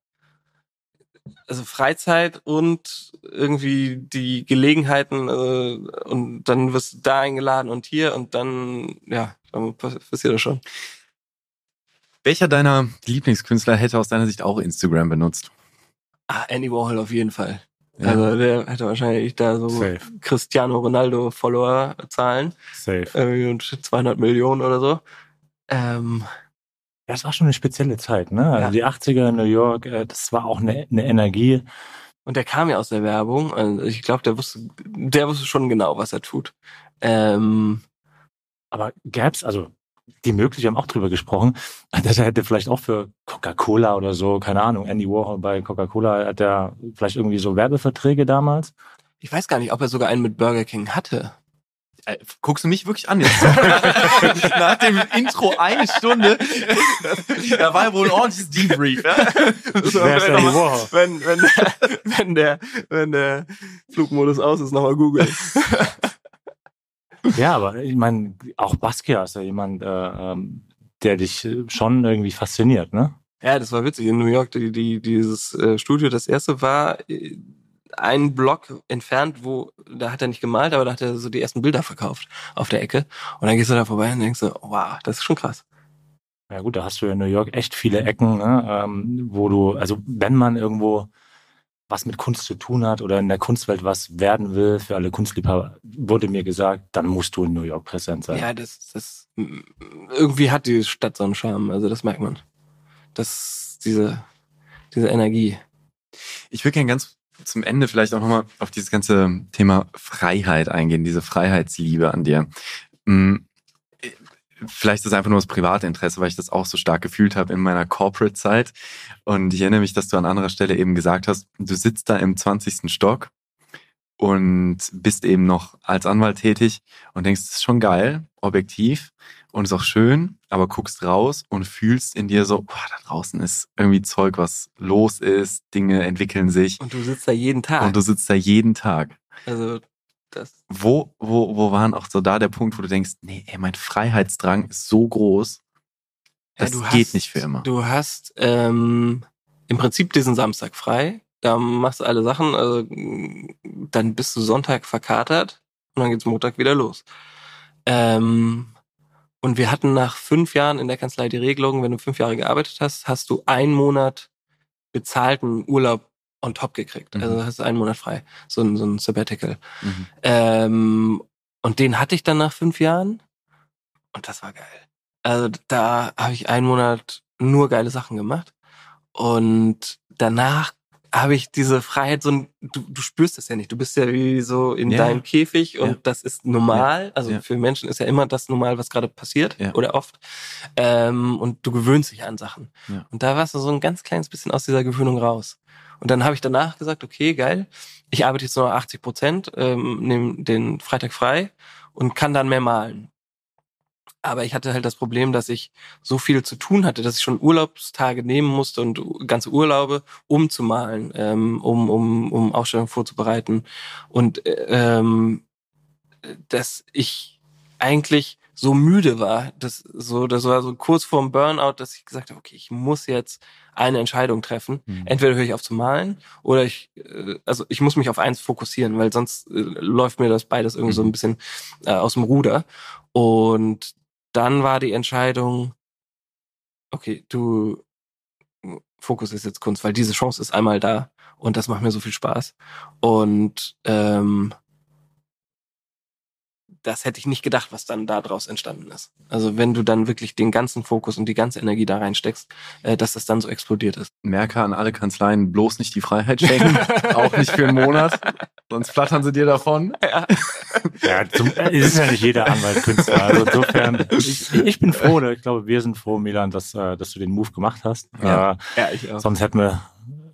also Freizeit und irgendwie die Gelegenheiten äh, und dann wirst du da eingeladen und hier und dann, ja, dann passiert das schon. Welcher deiner Lieblingskünstler hätte aus deiner Sicht auch Instagram benutzt? Ah, Andy Warhol auf jeden Fall. Ja. Also der hätte wahrscheinlich da so Safe. Cristiano Ronaldo Follower zahlen. Safe. Irgendwie und 200 Millionen oder so. Ähm, ja, das war schon eine spezielle Zeit, ne? Also die 80er in New York, äh, das war auch eine, eine Energie. Und der kam ja aus der Werbung. Also ich glaube, der wusste, der wusste schon genau, was er tut. Ähm, aber gäb's, also die möglich haben auch drüber gesprochen, (laughs) dass er hätte vielleicht auch für Coca-Cola oder so, keine Ahnung, Andy Warhol bei Coca-Cola, hat er vielleicht irgendwie so Werbeverträge damals? Ich weiß gar nicht, ob er sogar einen mit Burger King hatte. Äh, guckst du mich wirklich an jetzt? (laughs) Nach dem Intro eine Stunde, da war ja wohl ein ordentliches Debrief. Ja? So, wenn, wenn, wenn, (laughs) der, wenn, der, wenn der Flugmodus aus ist, nochmal googeln. ja, aber ich meine, auch Basquiat ist ja jemand, äh, ähm, der dich schon irgendwie fasziniert, ne? Ja, das war witzig. In New York, die, die, dieses äh, Studio, das erste war äh, einen Block entfernt, wo, da hat er nicht gemalt, aber da hat er so die ersten Bilder verkauft auf der Ecke. Und dann gehst du da vorbei und denkst so, wow, das ist schon krass. Ja gut, da hast du in New York echt viele Ecken, ne, ähm, wo du, also wenn man irgendwo was mit Kunst zu tun hat oder in der Kunstwelt was werden will, für alle Kunstliebhaber, wurde mir gesagt, dann musst du in New York präsent sein. Ja, das, das irgendwie hat die Stadt so einen Charme, also das merkt man. Das, diese, diese Energie. Ich würde gerne ganz zum Ende vielleicht auch nochmal auf dieses ganze Thema Freiheit eingehen, diese Freiheitsliebe an dir. Hm, vielleicht ist es einfach nur das private Interesse, weil ich das auch so stark gefühlt habe in meiner Corporate-Zeit. Und ich erinnere mich, dass du an anderer Stelle eben gesagt hast, du sitzt da im 20. Stock und bist eben noch als Anwalt tätig und denkst, das ist schon geil, objektiv und ist auch schön, aber guckst raus und fühlst in dir so, boah, da draußen ist irgendwie Zeug, was los ist, Dinge entwickeln sich. Und du sitzt da jeden Tag. Und du sitzt da jeden Tag. Also das. Wo, wo, wo waren auch so da der Punkt, wo du denkst, nee, ey, mein Freiheitsdrang ist so groß, das ja, geht hast, nicht für immer. Du hast ähm, im Prinzip diesen Samstag frei, da machst du alle Sachen, also dann bist du Sonntag verkatert und dann geht's Montag wieder los. Ähm, und wir hatten nach fünf Jahren in der Kanzlei die Regelung, wenn du fünf Jahre gearbeitet hast, hast du einen Monat bezahlten Urlaub on top gekriegt. Mhm. Also hast du einen Monat frei. So ein, so ein Sabbatical. Mhm. Ähm, und den hatte ich dann nach fünf Jahren. Und das war geil. Also da habe ich einen Monat nur geile Sachen gemacht. Und danach habe ich diese Freiheit so ein, du, du spürst es ja nicht. Du bist ja wie so in ja. deinem Käfig und ja. das ist normal. Ja. Also für Menschen ist ja immer das normal, was gerade passiert oder oft. Ähm, und du gewöhnst dich an Sachen. Und da warst du so ein ganz kleines bisschen aus dieser Gewöhnung raus. Und dann habe ich danach gesagt, okay, geil, ich arbeite jetzt nur 80 Prozent, ähm, nehme den Freitag frei und kann dann mehr malen. Aber ich hatte halt das Problem, dass ich so viel zu tun hatte, dass ich schon Urlaubstage nehmen musste und ganze Urlaube, um zu malen, ähm, um, um, um Ausstellungen vorzubereiten. Und ähm, dass ich eigentlich so müde war, dass so, das war so kurz vorm Burnout, dass ich gesagt habe, okay, ich muss jetzt eine Entscheidung treffen. Mhm. Entweder höre ich auf zu malen oder ich, äh, also ich muss mich auf eins fokussieren, weil sonst äh, läuft mir das beides irgendwie mhm. so ein bisschen äh, aus dem Ruder. Und dann war die Entscheidung, okay, du Fokus ist jetzt Kunst, weil diese Chance ist einmal da und das macht mir so viel Spaß. Und ähm, das hätte ich nicht gedacht, was dann daraus entstanden ist. Also wenn du dann wirklich den ganzen Fokus und die ganze Energie da reinsteckst, äh, dass das dann so explodiert ist. Merke an alle Kanzleien, bloß nicht die Freiheit schenken, (laughs) auch nicht für einen Monat, sonst flattern sie dir davon. Ja, ja zum, ist ja nicht jeder Anwalt Künstler. Also insofern, ich, ich bin froh, oder ich glaube, wir sind froh, Milan, dass, äh, dass du den Move gemacht hast. Ja, äh, ja ich auch. Sonst hätten wir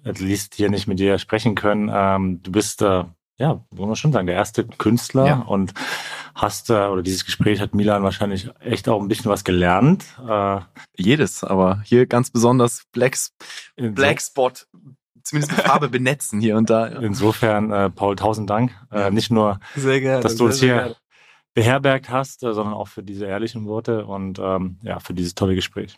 at least hier nicht mit dir sprechen können. Ähm, du bist äh, ja, muss man schon sagen, der erste Künstler ja. und hast äh, oder dieses Gespräch hat Milan wahrscheinlich echt auch ein bisschen was gelernt. Äh, Jedes, aber hier ganz besonders Black, Black Spot, zumindest mit Farbe (laughs) benetzen hier und da. Insofern, äh, Paul, tausend Dank. Äh, nicht nur, gerne, dass du uns hier gerne. beherbergt hast, äh, sondern auch für diese ehrlichen Worte und ähm, ja, für dieses tolle Gespräch.